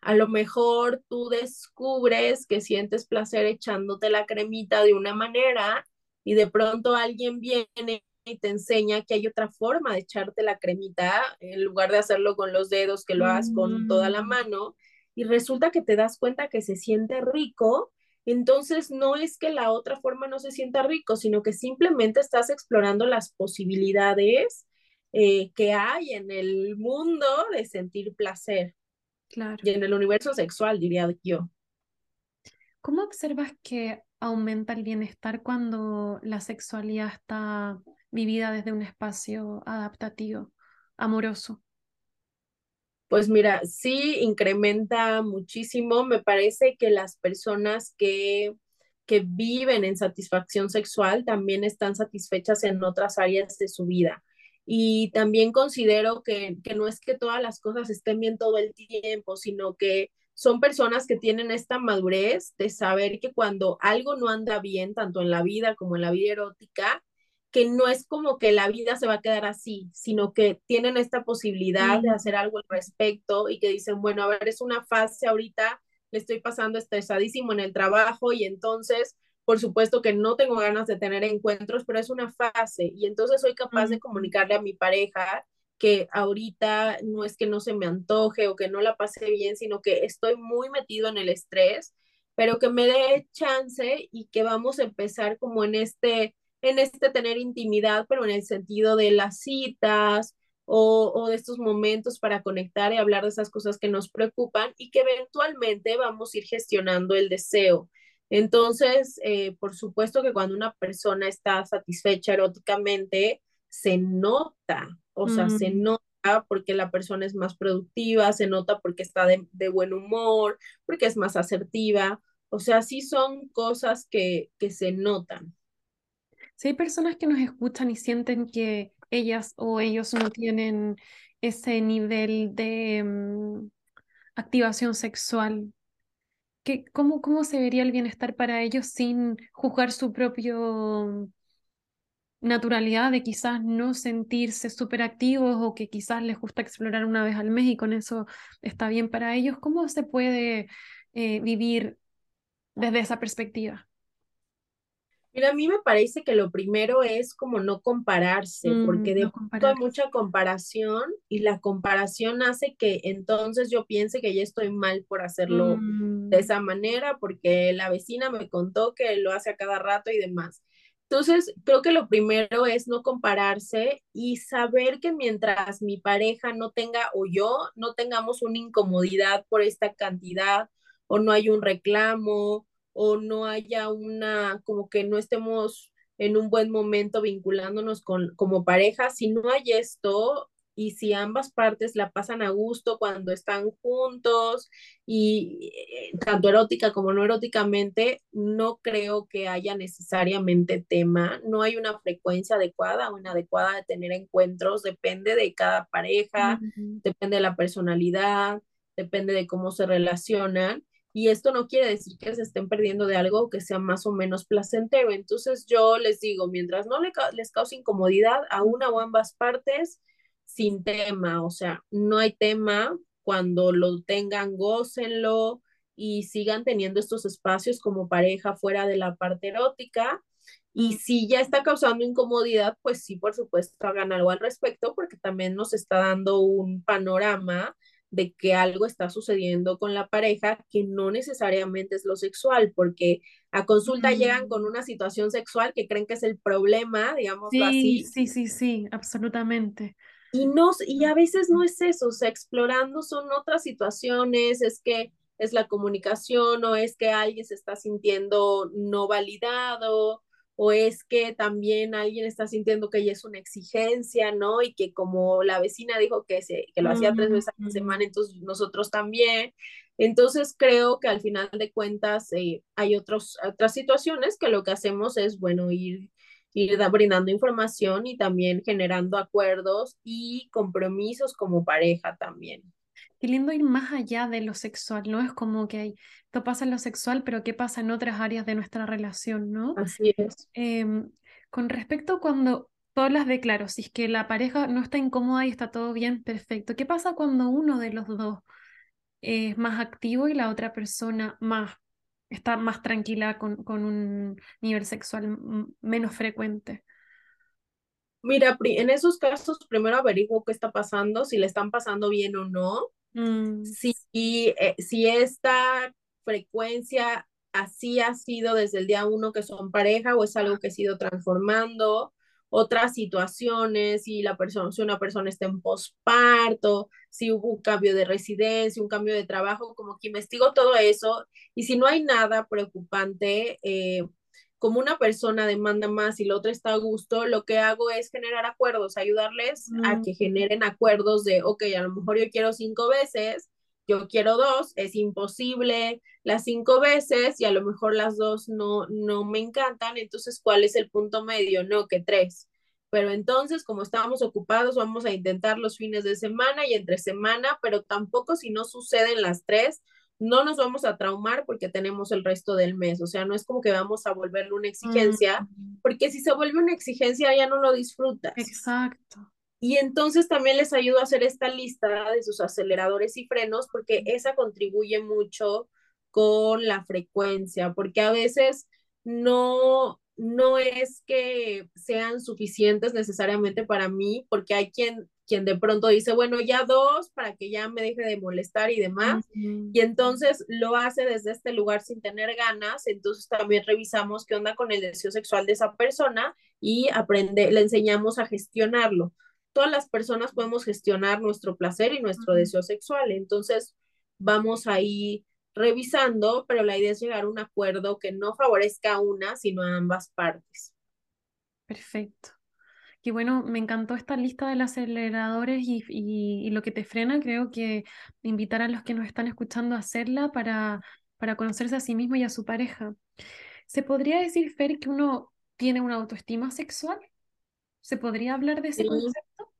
a lo mejor tú descubres que sientes placer echándote la cremita de una manera y de pronto alguien viene y te enseña que hay otra forma de echarte la cremita en lugar de hacerlo con los dedos, que lo hagas con toda la mm. mano y resulta que te das cuenta que se siente rico. Entonces no es que la otra forma no se sienta rico, sino que simplemente estás explorando las posibilidades eh, que hay en el mundo de sentir placer. Claro. Y en el universo sexual, diría yo. ¿Cómo observas que aumenta el bienestar cuando la sexualidad está vivida desde un espacio adaptativo, amoroso? Pues mira, sí incrementa muchísimo. Me parece que las personas que, que viven en satisfacción sexual también están satisfechas en otras áreas de su vida. Y también considero que, no es que todas las cosas estén bien todo el tiempo, sino que son personas que tienen esta madurez de saber que cuando algo no anda bien, tanto en la vida como en la vida erótica, que no es como que la vida se va a quedar así, sino que tienen esta posibilidad de hacer algo al respecto y que dicen, bueno, a ver, es una fase ahorita, le estoy pasando estresadísimo en el trabajo y entonces por supuesto que no tengo ganas de tener encuentros, pero es una fase y entonces soy capaz de comunicarle a mi pareja que ahorita no es que no se me antoje o que no la pase bien, sino que estoy muy metido en el estrés, pero que me dé chance y que vamos a empezar como en este, en este tener intimidad, pero en el sentido de las citas o, o de estos momentos para conectar y hablar de esas cosas que nos preocupan y que eventualmente vamos a ir gestionando el deseo. Entonces, eh, por supuesto que cuando una persona está satisfecha eróticamente, se nota, o sea, se nota porque la persona es más productiva, se nota porque está de, buen humor, porque es más asertiva, o sea, sí son cosas que, que se notan. Si hay personas que nos escuchan y sienten que ellas o ellos no tienen ese nivel de mm, activación sexual cómo, ¿Cómo se vería el bienestar para ellos sin juzgar su propio naturalidad de quizás no sentirse súper activos o que quizás les gusta explorar una vez al mes y con eso está bien para ellos? ¿Cómo se puede eh, vivir desde esa perspectiva? Mira, a mí me parece que lo primero es como no compararse, mm, porque de pronto hay mucha comparación y la comparación hace que entonces yo piense que ya estoy mal por hacerlo de mm. esa manera, porque la vecina me contó que lo hace a cada rato y demás. Entonces, creo que lo primero es no compararse y saber que mientras mi pareja no tenga o yo no tengamos una incomodidad por esta cantidad o no hay un reclamo o no haya una, como que no estemos en un buen momento vinculándonos con, como pareja. Si no hay esto, y si ambas partes la pasan a gusto cuando están juntos y eh, tanto erótica como no eróticamente, no creo que haya necesariamente tema, no hay una frecuencia adecuada o inadecuada de tener encuentros, depende de cada pareja, depende de la personalidad, depende de cómo se relacionan. Y esto no quiere decir que se estén perdiendo de algo que sea más o menos placentero. Entonces yo les digo, mientras no les cause incomodidad a una o ambas partes, sin tema, o sea, no hay tema, cuando lo tengan, gócenlo y sigan teniendo estos espacios como pareja fuera de la parte erótica. Y si ya está causando incomodidad, pues sí, por supuesto, hagan algo al respecto, porque también nos está dando un panorama de que algo está sucediendo con la pareja que no necesariamente es lo sexual, porque a consulta llegan con mm. una situación sexual que creen que es el problema, digamos así. Sí, sí, sí, absolutamente. Y, no, y a veces no es eso, o sea, explorando son otras situaciones, es que es la comunicación o es que alguien se está sintiendo no validado o es que también alguien está sintiendo que ella es una exigencia, ¿no? Y que como la vecina dijo que, se, que lo hacía tres veces a la semana, entonces nosotros también. Entonces creo que al final de cuentas eh, hay otros, otras situaciones que lo que hacemos es, bueno, ir ir brindando información y también generando acuerdos y compromisos como pareja también. Qué lindo ir más allá de lo sexual, ¿no? Es como que hay, esto pasa en lo sexual, pero ¿qué pasa en otras áreas de nuestra relación, ¿no? Así es. Em, con respecto cuando todas las declaro, si es que la pareja no está incómoda y está todo bien, perfecto. ¿Qué pasa cuando uno de los dos es más activo y la otra persona más está más tranquila con, con un nivel sexual menos frecuente. Mira, en esos casos primero averiguo qué está pasando, si le están pasando bien o no. Mm. Si, eh, si esta frecuencia así ha sido desde el día uno que son pareja o es algo que ha sido transformando otras situaciones, si la persona, si una persona está en posparto, si hubo un cambio de residencia, un cambio de trabajo, como que investigo todo eso. Y si no hay nada preocupante, eh, como una persona demanda más y la otra está a gusto, lo que hago es generar acuerdos, ayudarles a que generen acuerdos de, ok, a lo mejor yo quiero cinco veces, yo quiero dos, es imposible las cinco veces y a lo mejor las dos no, no me encantan, entonces, ¿cuál es el punto medio? No, que tres. Pero entonces, como estábamos ocupados, vamos a intentar los fines de semana y entre semana, pero tampoco si no suceden las tres, no nos vamos a traumar porque tenemos el resto del mes. O sea, no es como que vamos a volverle una exigencia, porque si se vuelve una exigencia ya no lo disfrutas. Exacto. Y entonces también les ayudo a hacer esta lista de sus aceleradores y frenos porque esa contribuye mucho con la frecuencia, porque a veces no, no es que sean suficientes necesariamente para mí, porque hay quien, quien de pronto dice, bueno, ya dos para que ya me deje de molestar y demás, y entonces lo hace desde este lugar sin tener ganas, entonces también revisamos qué onda con el deseo sexual de esa persona y aprende, le enseñamos a gestionarlo todas las personas podemos gestionar nuestro placer y nuestro deseo sexual. Entonces, vamos ahí revisando, pero la idea es llegar a un acuerdo que no favorezca a una, sino a ambas partes. Perfecto. Y bueno, me encantó esta lista de los aceleradores y, y, lo que te frena. Creo que invitar a los que nos están escuchando a hacerla para, para conocerse a sí mismo y a su pareja. ¿Se podría decir, Fer, que uno tiene una autoestima sexual? ¿Se podría hablar de ese concepto?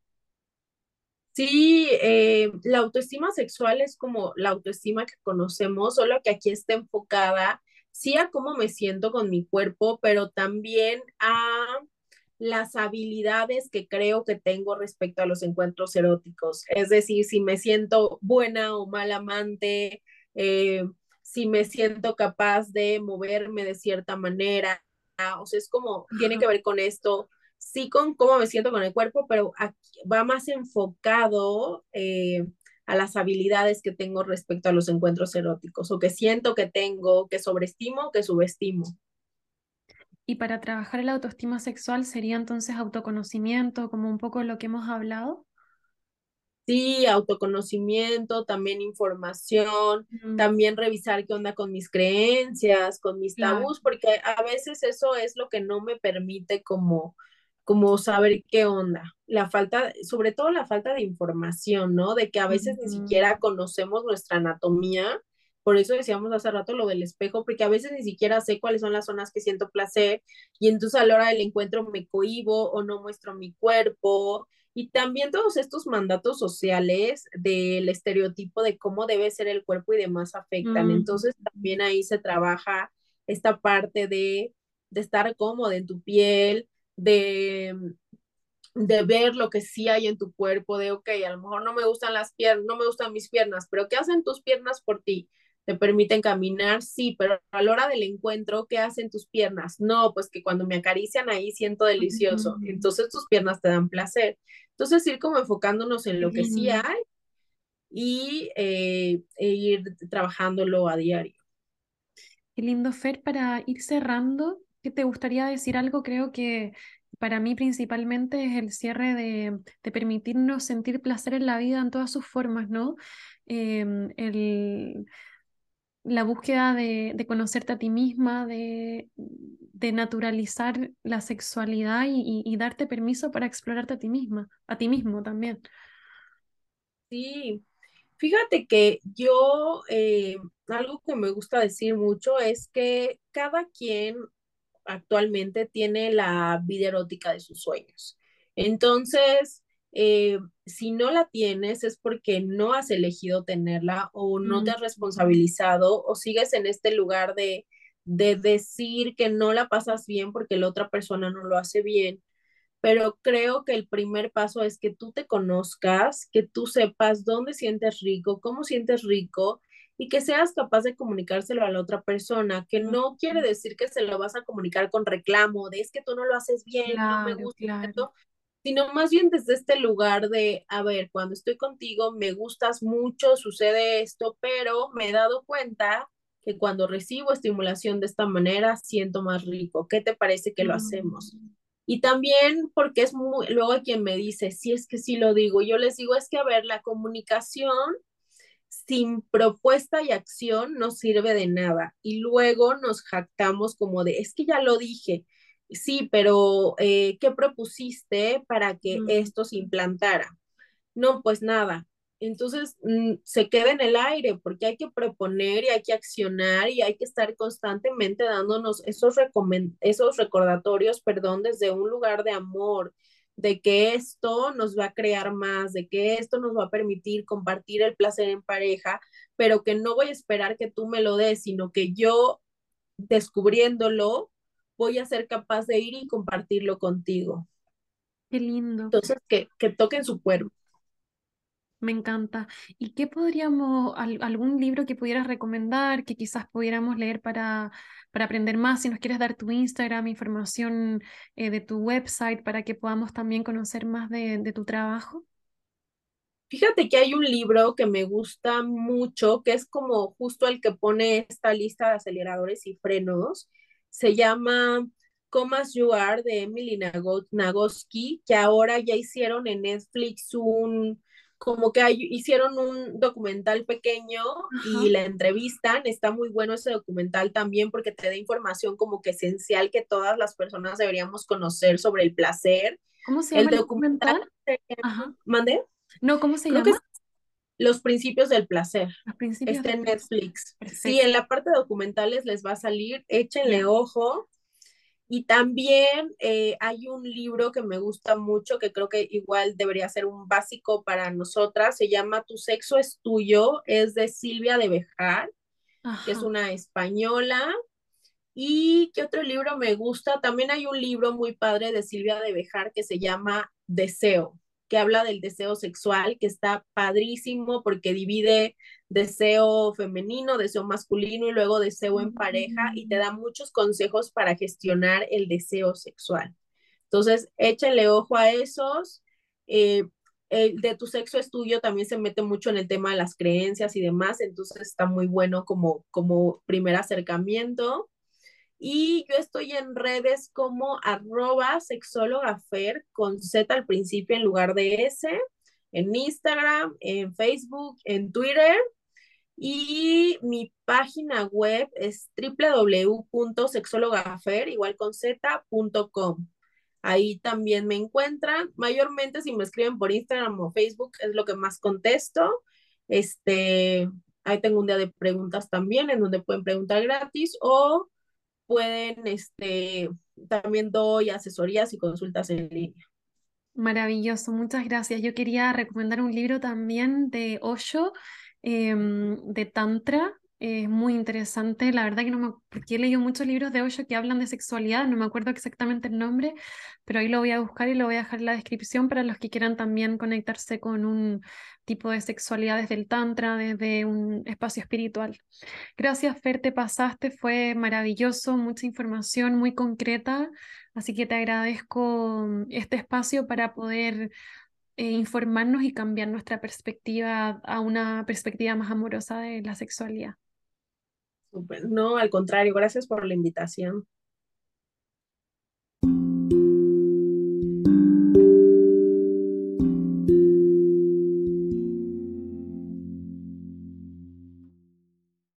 Sí, eh, la autoestima sexual es como la autoestima que conocemos, solo que aquí está enfocada, sí a cómo me siento con mi cuerpo, pero también a las habilidades que creo que tengo respecto a los encuentros eróticos. Es decir, si me siento buena o mala amante, eh, si me siento capaz de moverme de cierta manera. O sea, es como, tiene que ver con esto sí con cómo me siento con el cuerpo, pero va más enfocado eh, a las habilidades que tengo respecto a los encuentros eróticos o que siento que tengo, que sobreestimo, que subestimo. Y para trabajar la autoestima sexual sería entonces autoconocimiento, como un poco lo que hemos hablado. Sí, autoconocimiento, también información, Mm, también revisar qué onda con mis creencias, con mis claro. tabús, porque a veces eso es lo que no me permite como, como saber qué onda. La falta, sobre todo la falta de información, ¿no? De que a veces ni siquiera conocemos nuestra anatomía. Por eso decíamos hace rato lo del espejo, porque a veces ni siquiera sé cuáles son las zonas que siento placer y entonces a la hora del encuentro me cohibo o no muestro mi cuerpo y también todos estos mandatos sociales del estereotipo de cómo debe ser el cuerpo y demás afectan. Mm, Entonces también ahí se trabaja esta parte de, de estar cómodo en tu piel, de, de ver lo que sí hay en tu cuerpo, de, ok, a lo mejor no me gustan las piernas, no me gustan mis piernas, pero ¿qué hacen tus piernas por ti? ¿Te permiten caminar? Sí, pero a la hora del encuentro, ¿qué hacen tus piernas? No, pues que cuando me acarician ahí siento delicioso, entonces tus piernas te dan placer. Entonces ir como enfocándonos en lo que sí lindo. hay y eh, e ir trabajándolo a diario. Qué lindo, Fer, para ir cerrando, ¿qué te gustaría decir algo? Creo que para mí principalmente es el cierre de, de permitirnos sentir placer en la vida en todas sus formas, ¿no? Em, el, la búsqueda de, conocerte a ti misma, de, naturalizar la sexualidad y darte permiso para explorarte a ti misma, a ti mismo también. Sí, fíjate que yo, eh, algo que me gusta decir mucho es que cada quien actualmente tiene la vida erótica de sus sueños. Entonces, eh, si no la tienes es porque no has elegido tenerla o no te has responsabilizado o sigues en este lugar de, de decir que no la pasas bien porque la otra persona no lo hace bien. Pero creo que el primer paso es que tú te conozcas, que tú sepas dónde sientes rico, cómo sientes rico y que seas capaz de comunicárselo a la otra persona, que no quiere decir que se lo vas a comunicar con reclamo, de es que tú no lo haces bien, no me gusta claro. Sino más bien desde este lugar de, a ver, cuando estoy contigo me gustas mucho, sucede esto, pero me he dado cuenta que cuando recibo estimulación de esta manera siento más rico. ¿Qué te parece que lo hacemos? Mm, Y también porque es muy, luego hay quien me dice, si es que sí lo digo, yo les digo, es que a ver, la comunicación sin propuesta y acción no sirve de nada. Y luego nos jactamos como de, es que ya lo dije, sí, pero eh, ¿qué propusiste para que mm. esto se implantara? No, pues nada. Entonces mm, se queda en el aire porque hay que proponer y hay que accionar y hay que estar constantemente dándonos esos, esos recordatorios, perdón, desde un lugar de amor, de que esto nos va a crear más, de que esto nos va a permitir compartir el placer en pareja, pero que no voy a esperar que tú me lo des, sino que yo descubriéndolo voy a ser capaz de ir y compartirlo contigo. Qué lindo. Entonces, que, que toquen su cuerpo. Me encanta. ¿Y qué podríamos, al- algún libro que pudieras recomendar, que quizás pudiéramos leer para, para aprender más? Si nos quieres dar tu Instagram, información eh, de tu website, para que podamos también conocer más de, de tu trabajo. Fíjate que hay un libro que me gusta mucho, que es como justo el que pone esta lista de aceleradores y frenos. Se llama Come As You Are de Emily Nago- Nagoski, que ahora ya hicieron en Netflix un, como que hay- hicieron un documental pequeño Ajá. y la entrevistan. Está muy bueno ese documental también porque te da información como que esencial que todas las personas deberíamos conocer sobre el placer. ¿Cómo se llama el documental documental? Ajá. ¿mande? No, ¿cómo se Creo llama? Los Principios del Placer. Principios Está en. Netflix. Sí, Perfecto. en la parte de documentales les va a salir, échenle ojo. Y también eh, hay un libro que me gusta mucho, que creo que igual debería ser un básico para nosotras, se llama Tu sexo es tuyo, es de Silvia de Bejar, que es una española. ¿Y qué otro libro me gusta? También hay un libro muy padre de Silvia de Bejar que se llama Deseo, que habla del deseo sexual, que está padrísimo porque divide deseo femenino, deseo masculino y luego deseo en pareja y te Mm, da muchos consejos para gestionar el deseo sexual. Entonces, échenle ojo a esos. Eh, el de tu sexo es tuyo también se mete mucho en el tema de las creencias y demás, entonces está muy bueno como, como primer acercamiento. Y yo estoy en redes como arroba sexólogafer con Z al principio en lugar de S. en Instagram, en Facebook, en Twitter. Y mi página web es www.sexologafer, igual con z.com. Ahí también me encuentran. Mayormente si me escriben por Instagram o Facebook es lo que más contesto. Este, ahí tengo un día de preguntas también en donde pueden preguntar gratis o pueden, este, también doy asesorías y consultas en línea. Maravilloso, muchas gracias. Yo quería recomendar un libro también de Osho, em, de Tantra. Es muy interesante, la verdad que he leído muchos libros de Osho que hablan de sexualidad, no me acuerdo exactamente el nombre, pero ahí lo voy a buscar y lo voy a dejar en la descripción para los que quieran también conectarse con un tipo de sexualidad desde el Tantra, desde un espacio espiritual. Gracias, Fer, te pasaste, fue maravilloso, mucha información muy concreta, así que te agradezco este espacio para poder eh, informarnos y cambiar nuestra perspectiva a una perspectiva más amorosa de la sexualidad. No, al contrario, gracias por la invitación.